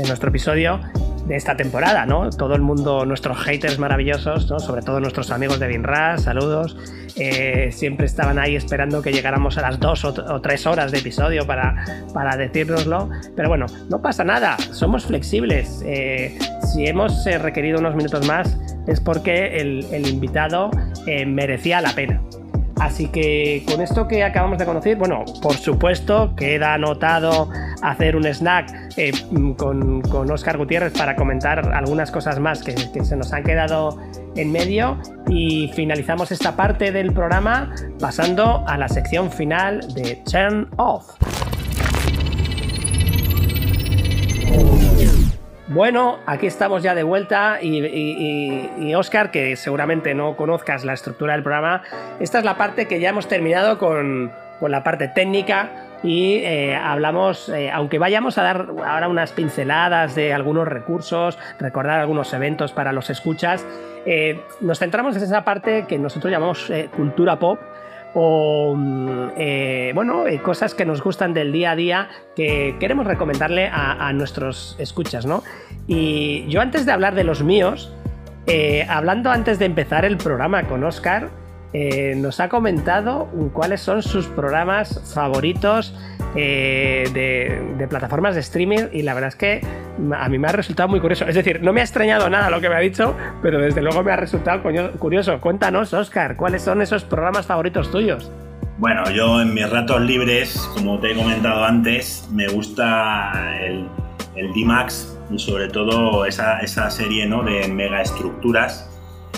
nuestro episodio de esta temporada, ¿no? Todo el mundo, nuestros haters maravillosos, sobre todo nuestros amigos de Binras, saludos, eh, siempre estaban ahí esperando que llegáramos a las dos o, tres horas de episodio para, para decírnoslo, pero bueno, no pasa nada, somos flexibles. Eh, si hemos eh, requerido unos minutos más es porque el invitado merecía la pena. Así que con esto que acabamos de conocer, bueno, por supuesto queda anotado hacer un snack eh, con, con, Oscar Gutiérrez para comentar algunas cosas más que se nos han quedado en medio y finalizamos esta parte del programa pasando a la sección final de Turn Off. Bueno, aquí estamos ya de vuelta y, Oscar, que seguramente no conozcas la estructura del programa, esta es la parte que ya hemos terminado con, la parte técnica y eh, hablamos, eh, aunque vayamos a dar ahora unas pinceladas de algunos recursos, recordar algunos eventos para los escuchas, eh, nos centramos en esa parte que nosotros llamamos cultura pop o eh, bueno, eh, cosas que nos gustan del día a día que queremos recomendarle a, nuestros escuchas, ¿no? Y yo antes de hablar de los míos, eh, hablando antes de empezar el programa con Oscar, eh, nos ha comentado cuáles son sus programas favoritos eh, de, plataformas de streaming y la verdad es que a mí me ha resultado muy curioso. Es decir, no me ha extrañado nada lo que me ha dicho, pero desde luego me ha resultado curioso. Cuéntanos, Oscar, ¿cuáles son esos programas favoritos tuyos? Bueno, yo en mis ratos libres, como te he comentado antes, me gusta el, el D-Max y sobre todo esa, esa serie ¿no? de megaestructuras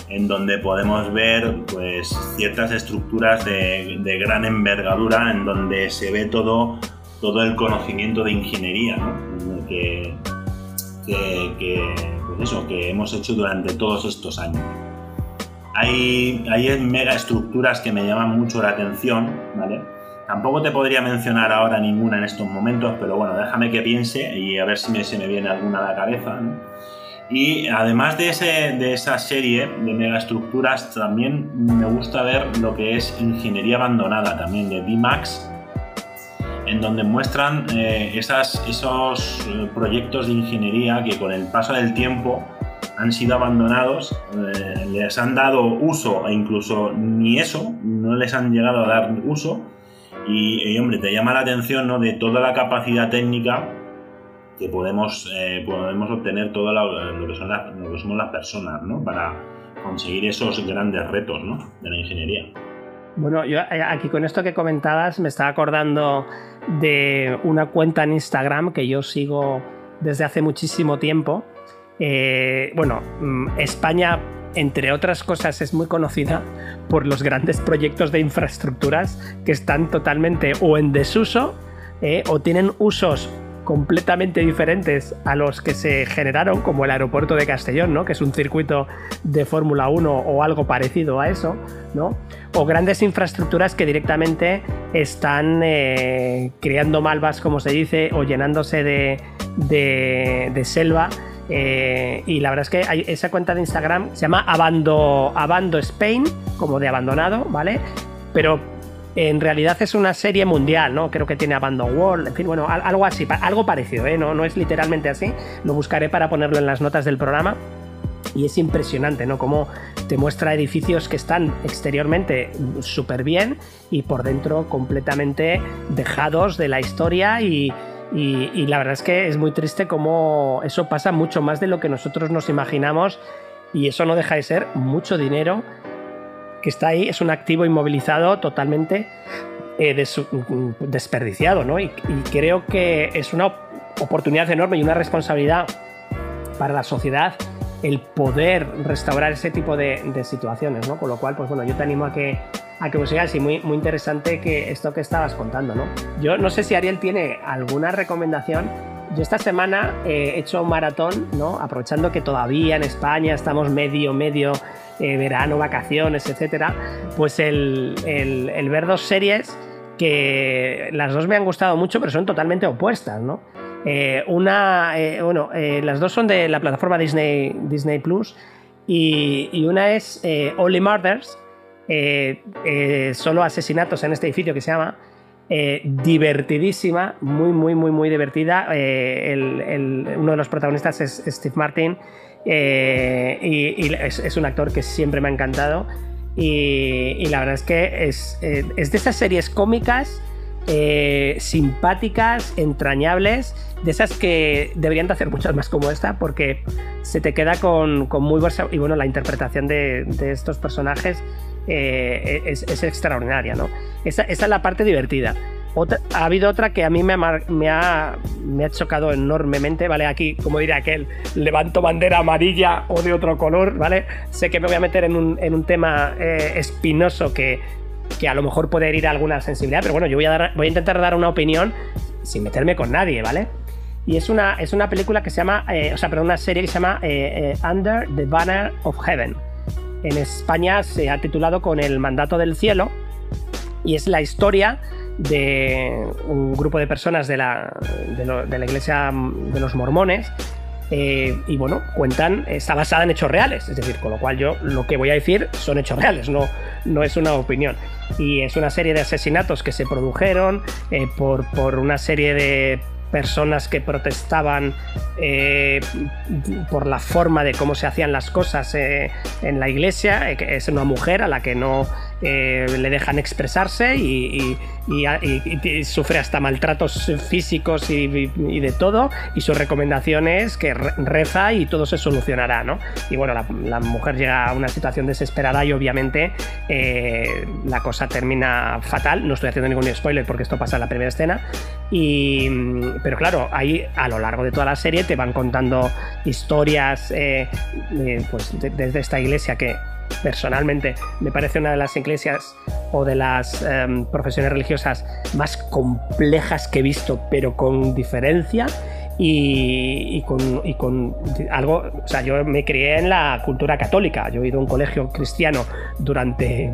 en donde podemos ver pues, ciertas estructuras de, gran envergadura, en donde se ve todo, todo el conocimiento de ingeniería ¿no? que, que, pues eso, que hemos hecho durante todos estos años. Hay, hay megaestructuras que me llaman mucho la atención, ¿vale? Tampoco te podría mencionar ahora ninguna en estos momentos, pero bueno, déjame que piense y a ver si me, se me viene alguna a la cabeza. Y además de, ese, de esa serie de megaestructuras, también me gusta ver lo que es ingeniería abandonada, también de D-Max, en donde muestran eh, esos eh, proyectos de ingeniería que con el paso del tiempo han sido abandonados, eh, les han dado uso e incluso ni eso, no les han llegado a dar uso. Y, y hombre, te llama la atención ¿no? de toda la capacidad técnica que podemos, eh, podemos obtener todo lo, que son las, lo, que somos las personas ¿no? para conseguir esos grandes retos ¿no? de la ingeniería. Bueno, yo eh, aquí con esto que comentabas me estaba acordando de una cuenta en Instagram que yo sigo desde hace muchísimo tiempo. Eh, bueno, mm, España, entre otras cosas, es muy conocida por los grandes proyectos de infraestructuras que están totalmente o en desuso o tienen usos completamente diferentes a los que se generaron, como el aeropuerto de Castellón, ¿no? que es un circuito de Fórmula 1 o algo parecido a eso, ¿no? o grandes infraestructuras que directamente están eh, creando malvas, como se dice, o llenándose de selva. Eh, y la verdad es que hay esa cuenta de Instagram se llama Abando, Abando Spain, como de abandonado, ¿vale? Pero en realidad es una serie mundial, ¿no? Creo que tiene Abandon World, en fin, bueno, algo así, algo parecido, ¿eh? No, no es literalmente así, lo buscaré para ponerlo en las notas del programa. Y es impresionante, ¿no? Cómo te muestra edificios que están exteriormente súper bien y por dentro completamente dejados de la historia y, y, y, la verdad es que es muy triste cómo eso pasa mucho más de lo que nosotros nos imaginamos y eso no deja de ser mucho dinero que está ahí es un activo inmovilizado totalmente eh, des desperdiciado, ¿no? Y, y, creo que es una oportunidad enorme y una responsabilidad para la sociedad el poder restaurar ese tipo de, de, situaciones, ¿no? Con lo cual, pues bueno, yo te animo a que, a que sigas y muy, muy interesante que esto que estabas contando, ¿no? Yo no sé si Ariel tiene alguna recomendación yo esta semana eh, he hecho un maratón, ¿no? Aprovechando que todavía en España estamos medio, medio eh, verano, vacaciones, etcétera. Pues el, el, ver dos series que las dos me han gustado mucho, pero son totalmente opuestas, ¿no? Eh, una, eh, bueno, las dos son de la plataforma Disney, Disney Plus y, y una es Only Murders, solo asesinatos en este edificio que se llama. Divertidísima, muy, muy, muy, muy divertida. El, uno de los protagonistas es Steve Martin eh, y, es, un actor que siempre me ha encantado. Y, la verdad es que es, es de esas series cómicas. simpáticas, entrañables, de esas que deberían de hacer muchas más como esta, porque se te queda con, con muy buena. Y bueno, la interpretación de, de estos personajes eh, es, extraordinaria, ¿no? Esa, es la parte divertida. Ha habido otra que a mí me ha, me, ha, me ha, chocado enormemente, ¿vale? Aquí, como diría aquel, levanto bandera amarilla o de otro color, ¿vale? Sé que me voy a meter en un, en un tema eh, espinoso que, que a lo mejor puede herir alguna sensibilidad, pero bueno, yo voy a, dar, voy a intentar dar una opinión sin meterme con nadie, ¿vale? Y es una, es una película que se llama, eh, o sea, pero una serie que se llama eh, Under the Banner of Heaven en España se ha titulado con El mandato del cielo y es la historia de un grupo de personas de la, de, la iglesia de los mormones eh, y bueno, cuentan, está basada en hechos reales, es decir, con lo cual yo lo que voy a decir son hechos reales, no, no es una opinión. Y es una serie de asesinatos que se produjeron eh, por, por una serie de personas que protestaban eh, por la forma de cómo se hacían las cosas eh, en la iglesia, es una mujer a la que no eh, le dejan expresarse y, sufre hasta maltratos físicos y, de todo. Y su recomendación es que reza y todo se solucionará, ¿no? Y bueno, la, mujer llega a una situación desesperada y obviamente eh, la cosa termina fatal. No estoy haciendo ningún spoiler porque esto pasa en la primera escena. Y, pero claro, ahí a lo largo de toda la serie te van contando historias eh, pues desde esta iglesia que personalmente me parece una de las iglesias o de las em, profesiones religiosas más complejas que he visto, pero con diferencia. Y, con, algo, o sea, yo me crié en la cultura católica, yo he ido a un colegio cristiano durante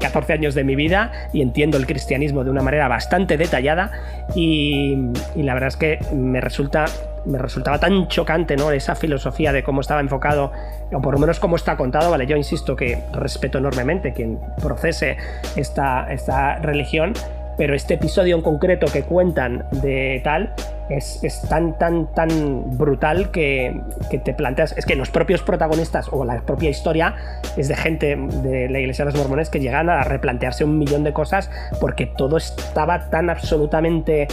14 años de mi vida y entiendo el cristianismo de una manera bastante detallada y, y la verdad es que me resulta me resultaba tan chocante, ¿no? Esa filosofía de cómo estaba enfocado, o por lo menos cómo está contado, ¿vale? Yo insisto que respeto enormemente quien procese esta, esta religión, pero este episodio en concreto que cuentan de tal es, tan, tan, tan brutal que, que, te planteas. Es que los propios protagonistas o la propia historia es de gente de la Iglesia de los Mormones que llegan a replantearse un millón de cosas porque todo estaba tan absolutamente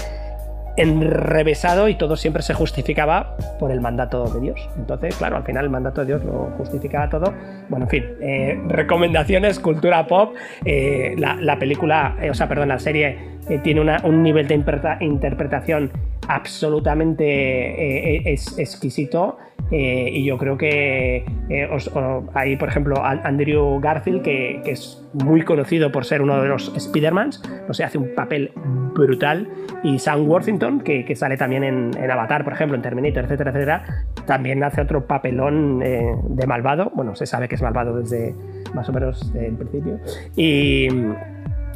enrevesado y todo siempre se justificaba por el mandato de Dios. Entonces, claro, al final el mandato de Dios lo justificaba todo. Bueno, en fin, eh, recomendaciones, cultura pop. Eh, la, película, eh, o sea, perdón, la serie tiene un nivel de interpretación absolutamente exquisito. Y yo creo que hay, por ejemplo, Andrew Garfield, que, que, es muy conocido por ser uno de los Spider-Mans, no sé, hace un papel brutal y Sam Worthington, que, sale también en, Avatar, por ejemplo, en Terminator, etcétera, etcétera, también hace otro papelón eh, de malvado. Bueno, se sabe que es malvado desde más o menos el principio. Y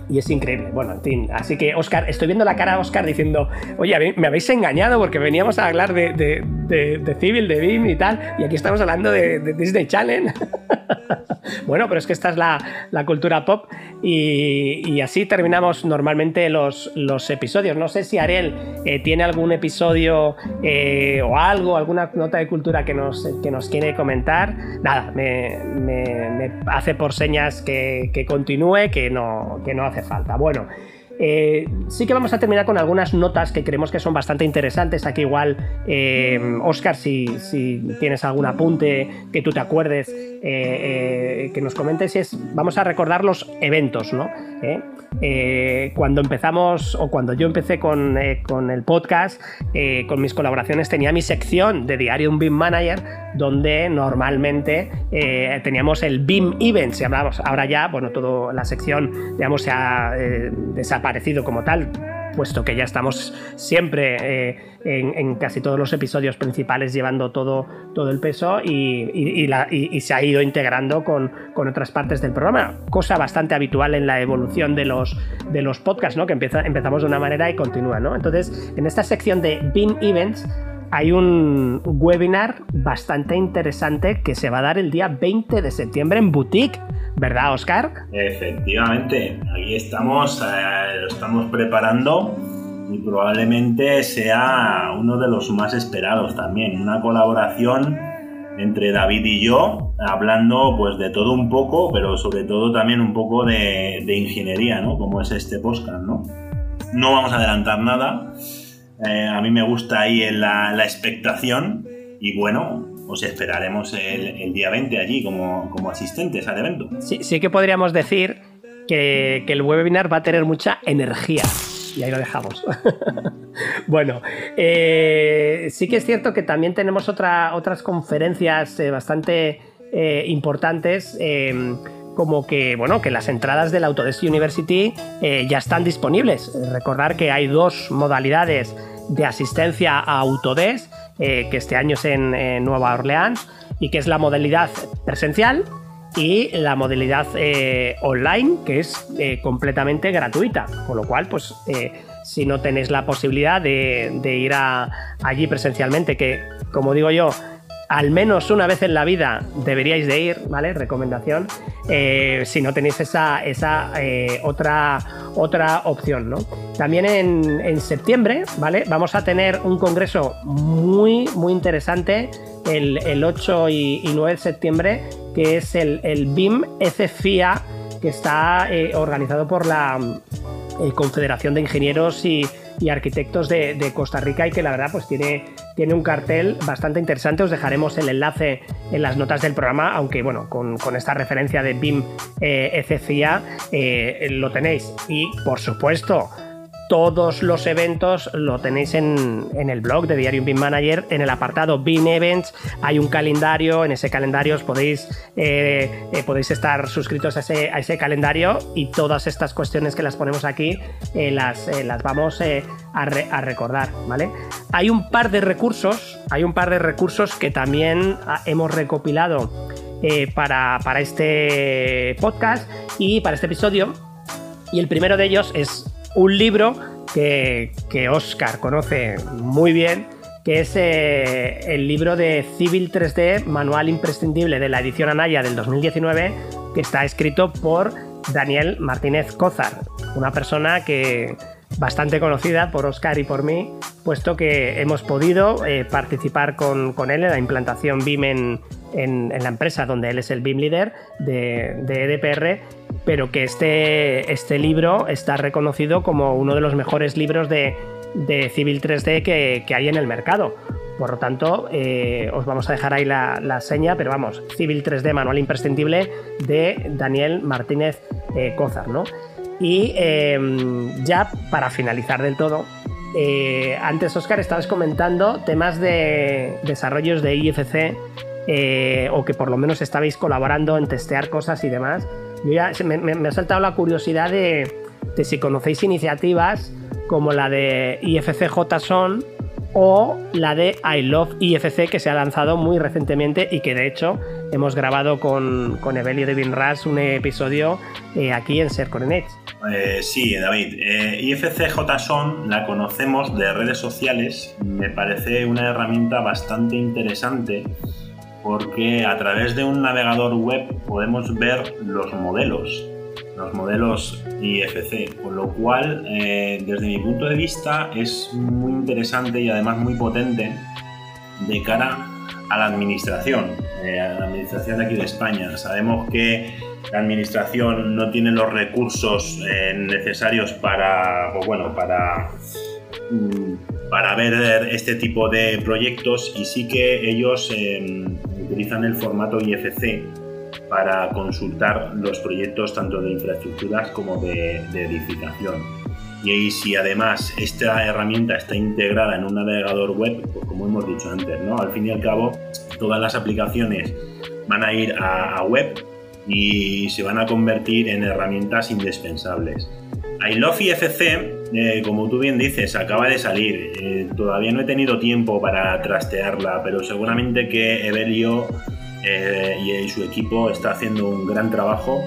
y es increíble. Bueno, en fin, así que Oscar, estoy viendo la cara de Oscar diciendo, oye, me habéis engañado porque veníamos a hablar de, de, Civil, de BIM y tal, y aquí estamos hablando de, Disney Channel. bueno, pero es que esta es la, cultura pop y, así terminamos normalmente los, los episodios. No sé si Ariel eh, tiene algún episodio eh, o algo, alguna nota de cultura que nos, que nos quiere comentar. Nada, me, hace por señas que, que continúe, que no, que no hace falta. Bueno, eh, sí que vamos a terminar con algunas notas que creemos que son bastante interesantes. Aquí igual, eh, Oscar, si, tienes algún apunte que tú te acuerdes, eh, que nos comentes, es, vamos a recordar los eventos, ¿no? Cuando empezamos, o cuando yo empecé con, el podcast, con mis colaboraciones, tenía mi sección de Diario un BIM Manager, donde normalmente teníamos el BIM Events, y ahora ya, bueno, toda la sección, digamos, se ha desaparecido parecido como tal, puesto que ya estamos siempre eh, en, casi todos los episodios principales llevando todo, todo el peso y, se ha ido integrando con, otras partes del programa, cosa bastante habitual en la evolución de los, de los podcasts, ¿no? que empieza, empezamos de una manera y continúa. ¿no? Entonces, en esta sección de Bean Events, hay un webinar bastante interesante que se va a dar el día 20 de septiembre en Boutique, ¿verdad, Oscar? Efectivamente, ahí estamos, eh, lo estamos preparando y probablemente sea uno de los más esperados también, una colaboración entre David y yo, hablando pues de todo un poco, pero sobre todo también un poco de, ingeniería, ¿no? Como es este podcast, ¿no? No vamos a adelantar nada, eh, a mí me gusta ahí la, la expectación y bueno, os esperaremos el, día 20 allí como, como, asistentes al evento. Sí, sí que podríamos decir que, el webinar va a tener mucha energía. Y ahí lo dejamos. bueno, eh, sí que es cierto que también tenemos otra, otras conferencias eh, bastante importantes como que, bueno, que las entradas del Autodesk University ya están disponibles. Recordar que hay dos modalidades de asistencia a Autodesk, eh, que este año es en, Nueva Orleans, y que es la modalidad presencial y la modalidad eh, online, que es completamente gratuita. Con lo cual, pues si no tenéis la posibilidad de, ir allí presencialmente, que como digo yo, al menos una vez en la vida deberíais de ir, ¿vale? Recomendación, eh, si no tenéis esa, esa eh, otra, otra opción, ¿no? También en, septiembre, ¿vale? Vamos a tener un congreso muy, muy interesante el, 8 y, 9 de septiembre, que es el, el BIM FFIA que está eh, organizado por la Confederación de Ingenieros y, Arquitectos de, Costa Rica y que la verdad pues tiene, tiene un cartel bastante interesante. Os dejaremos el enlace en las notas del programa, aunque bueno, con, esta referencia de BIM eh, ECCIA lo tenéis. Y por supuesto, todos los eventos lo tenéis en, el blog de Diario BIM Manager, en el apartado BIM Events hay un calendario, en ese calendario os podéis, eh, eh, podéis estar suscritos a ese, calendario y todas estas cuestiones que las ponemos aquí eh, las, las, vamos a, recordar, ¿vale? Hay un par de recursos, hay un par de recursos que también ah, hemos recopilado para, para este podcast y para este episodio y el primero de ellos es un libro que, Oscar conoce muy bien, que es eh, el libro de Civil 3D, Manual Imprescindible de la edición Anaya del 2019, que está escrito por Daniel Martínez Cózar, una persona que bastante conocida por Oscar y por mí, puesto que hemos podido eh, participar con, él en la implantación BIM en, la empresa donde él es el BIM líder de, de EDPR pero que este, este libro está reconocido como uno de los mejores libros de, Civil 3D que, hay en el mercado. Por lo tanto, eh, os vamos a dejar ahí la, seña, pero vamos, Civil 3D, manual imprescindible de Daniel Martínez eh, Cózar, ¿no? Y em, ya para finalizar del todo, eh, antes Oscar estabas comentando temas de desarrollos de IFC o que por lo menos estabais colaborando en testear cosas y demás me, ha saltado la curiosidad de, si conocéis iniciativas como la de IFC JSON o la de I Love IFC que se ha lanzado muy recientemente y que de hecho hemos grabado con, con Evelio de Binras un episodio eh, aquí en Ser eh, sí, David. Eh, IFC JSON la conocemos de redes sociales. Me parece una herramienta bastante interesante porque a través de un navegador web podemos ver los modelos, los modelos IFC, con lo cual eh, desde mi punto de vista es muy interesante y además muy potente de cara a la administración, eh, a la administración de aquí de España. Sabemos que la administración no tiene los recursos eh, necesarios para, bueno, para mm, para ver este tipo de proyectos y sí que ellos em, utilizan el formato IFC para consultar los proyectos tanto de infraestructuras como de, edificación. Y si además esta herramienta está integrada en un navegador web, pues como hemos dicho antes, ¿no? al fin y al cabo todas las aplicaciones van a ir a, web y se van a convertir en herramientas indispensables. I Love IFC, eh, como tú bien dices, acaba de salir. Eh, todavía no he tenido tiempo para trastearla, pero seguramente que Evelio eh, y su equipo está haciendo un gran trabajo,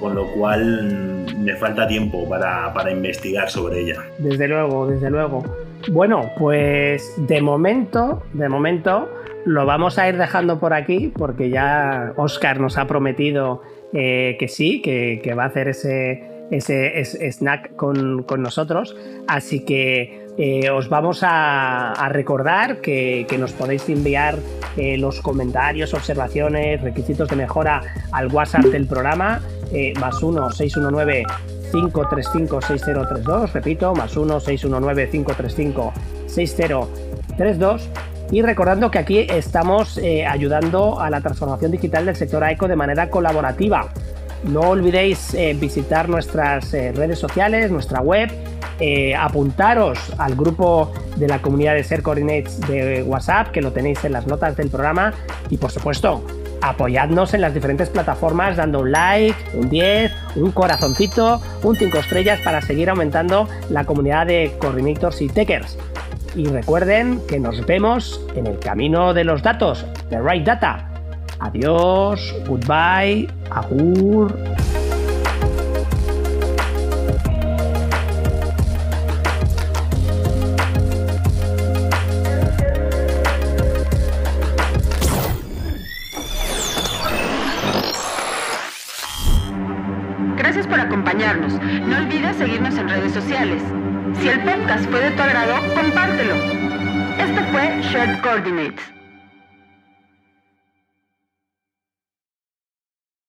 con lo cual mm, me falta tiempo para, para investigar sobre ella. Desde luego, desde luego. Bueno, pues de momento, de momento, lo vamos a ir dejando por aquí porque ya Oscar nos ha prometido que sí, que, va a hacer ese, ese, snack con, nosotros. Así que eh, os vamos a, recordar que, nos podéis enviar eh, los comentarios, observaciones, requisitos de mejora al WhatsApp del programa, eh, más 1 619 535 6032, repito, más 1 619 535 6032. Y recordando que aquí estamos ayudando a la transformación digital del sector AECO de manera colaborativa. No olvidéis eh, visitar nuestras eh, redes sociales, nuestra web, eh, apuntaros al grupo de la comunidad de Ser Coordinates de WhatsApp, que lo tenéis en las notas del programa, y por supuesto, apoyadnos en las diferentes plataformas dando un like, un 10, un corazoncito, un 5 estrellas para seguir aumentando la comunidad de Coordinators y Techers. Y recuerden que nos vemos en el camino de los datos, The Right Data Adiós, goodbye, agur. Gracias por acompañarnos. No olvides seguirnos en redes sociales. Si el podcast fue de tu agrado, compártelo. Esto fue Shared Coordinates.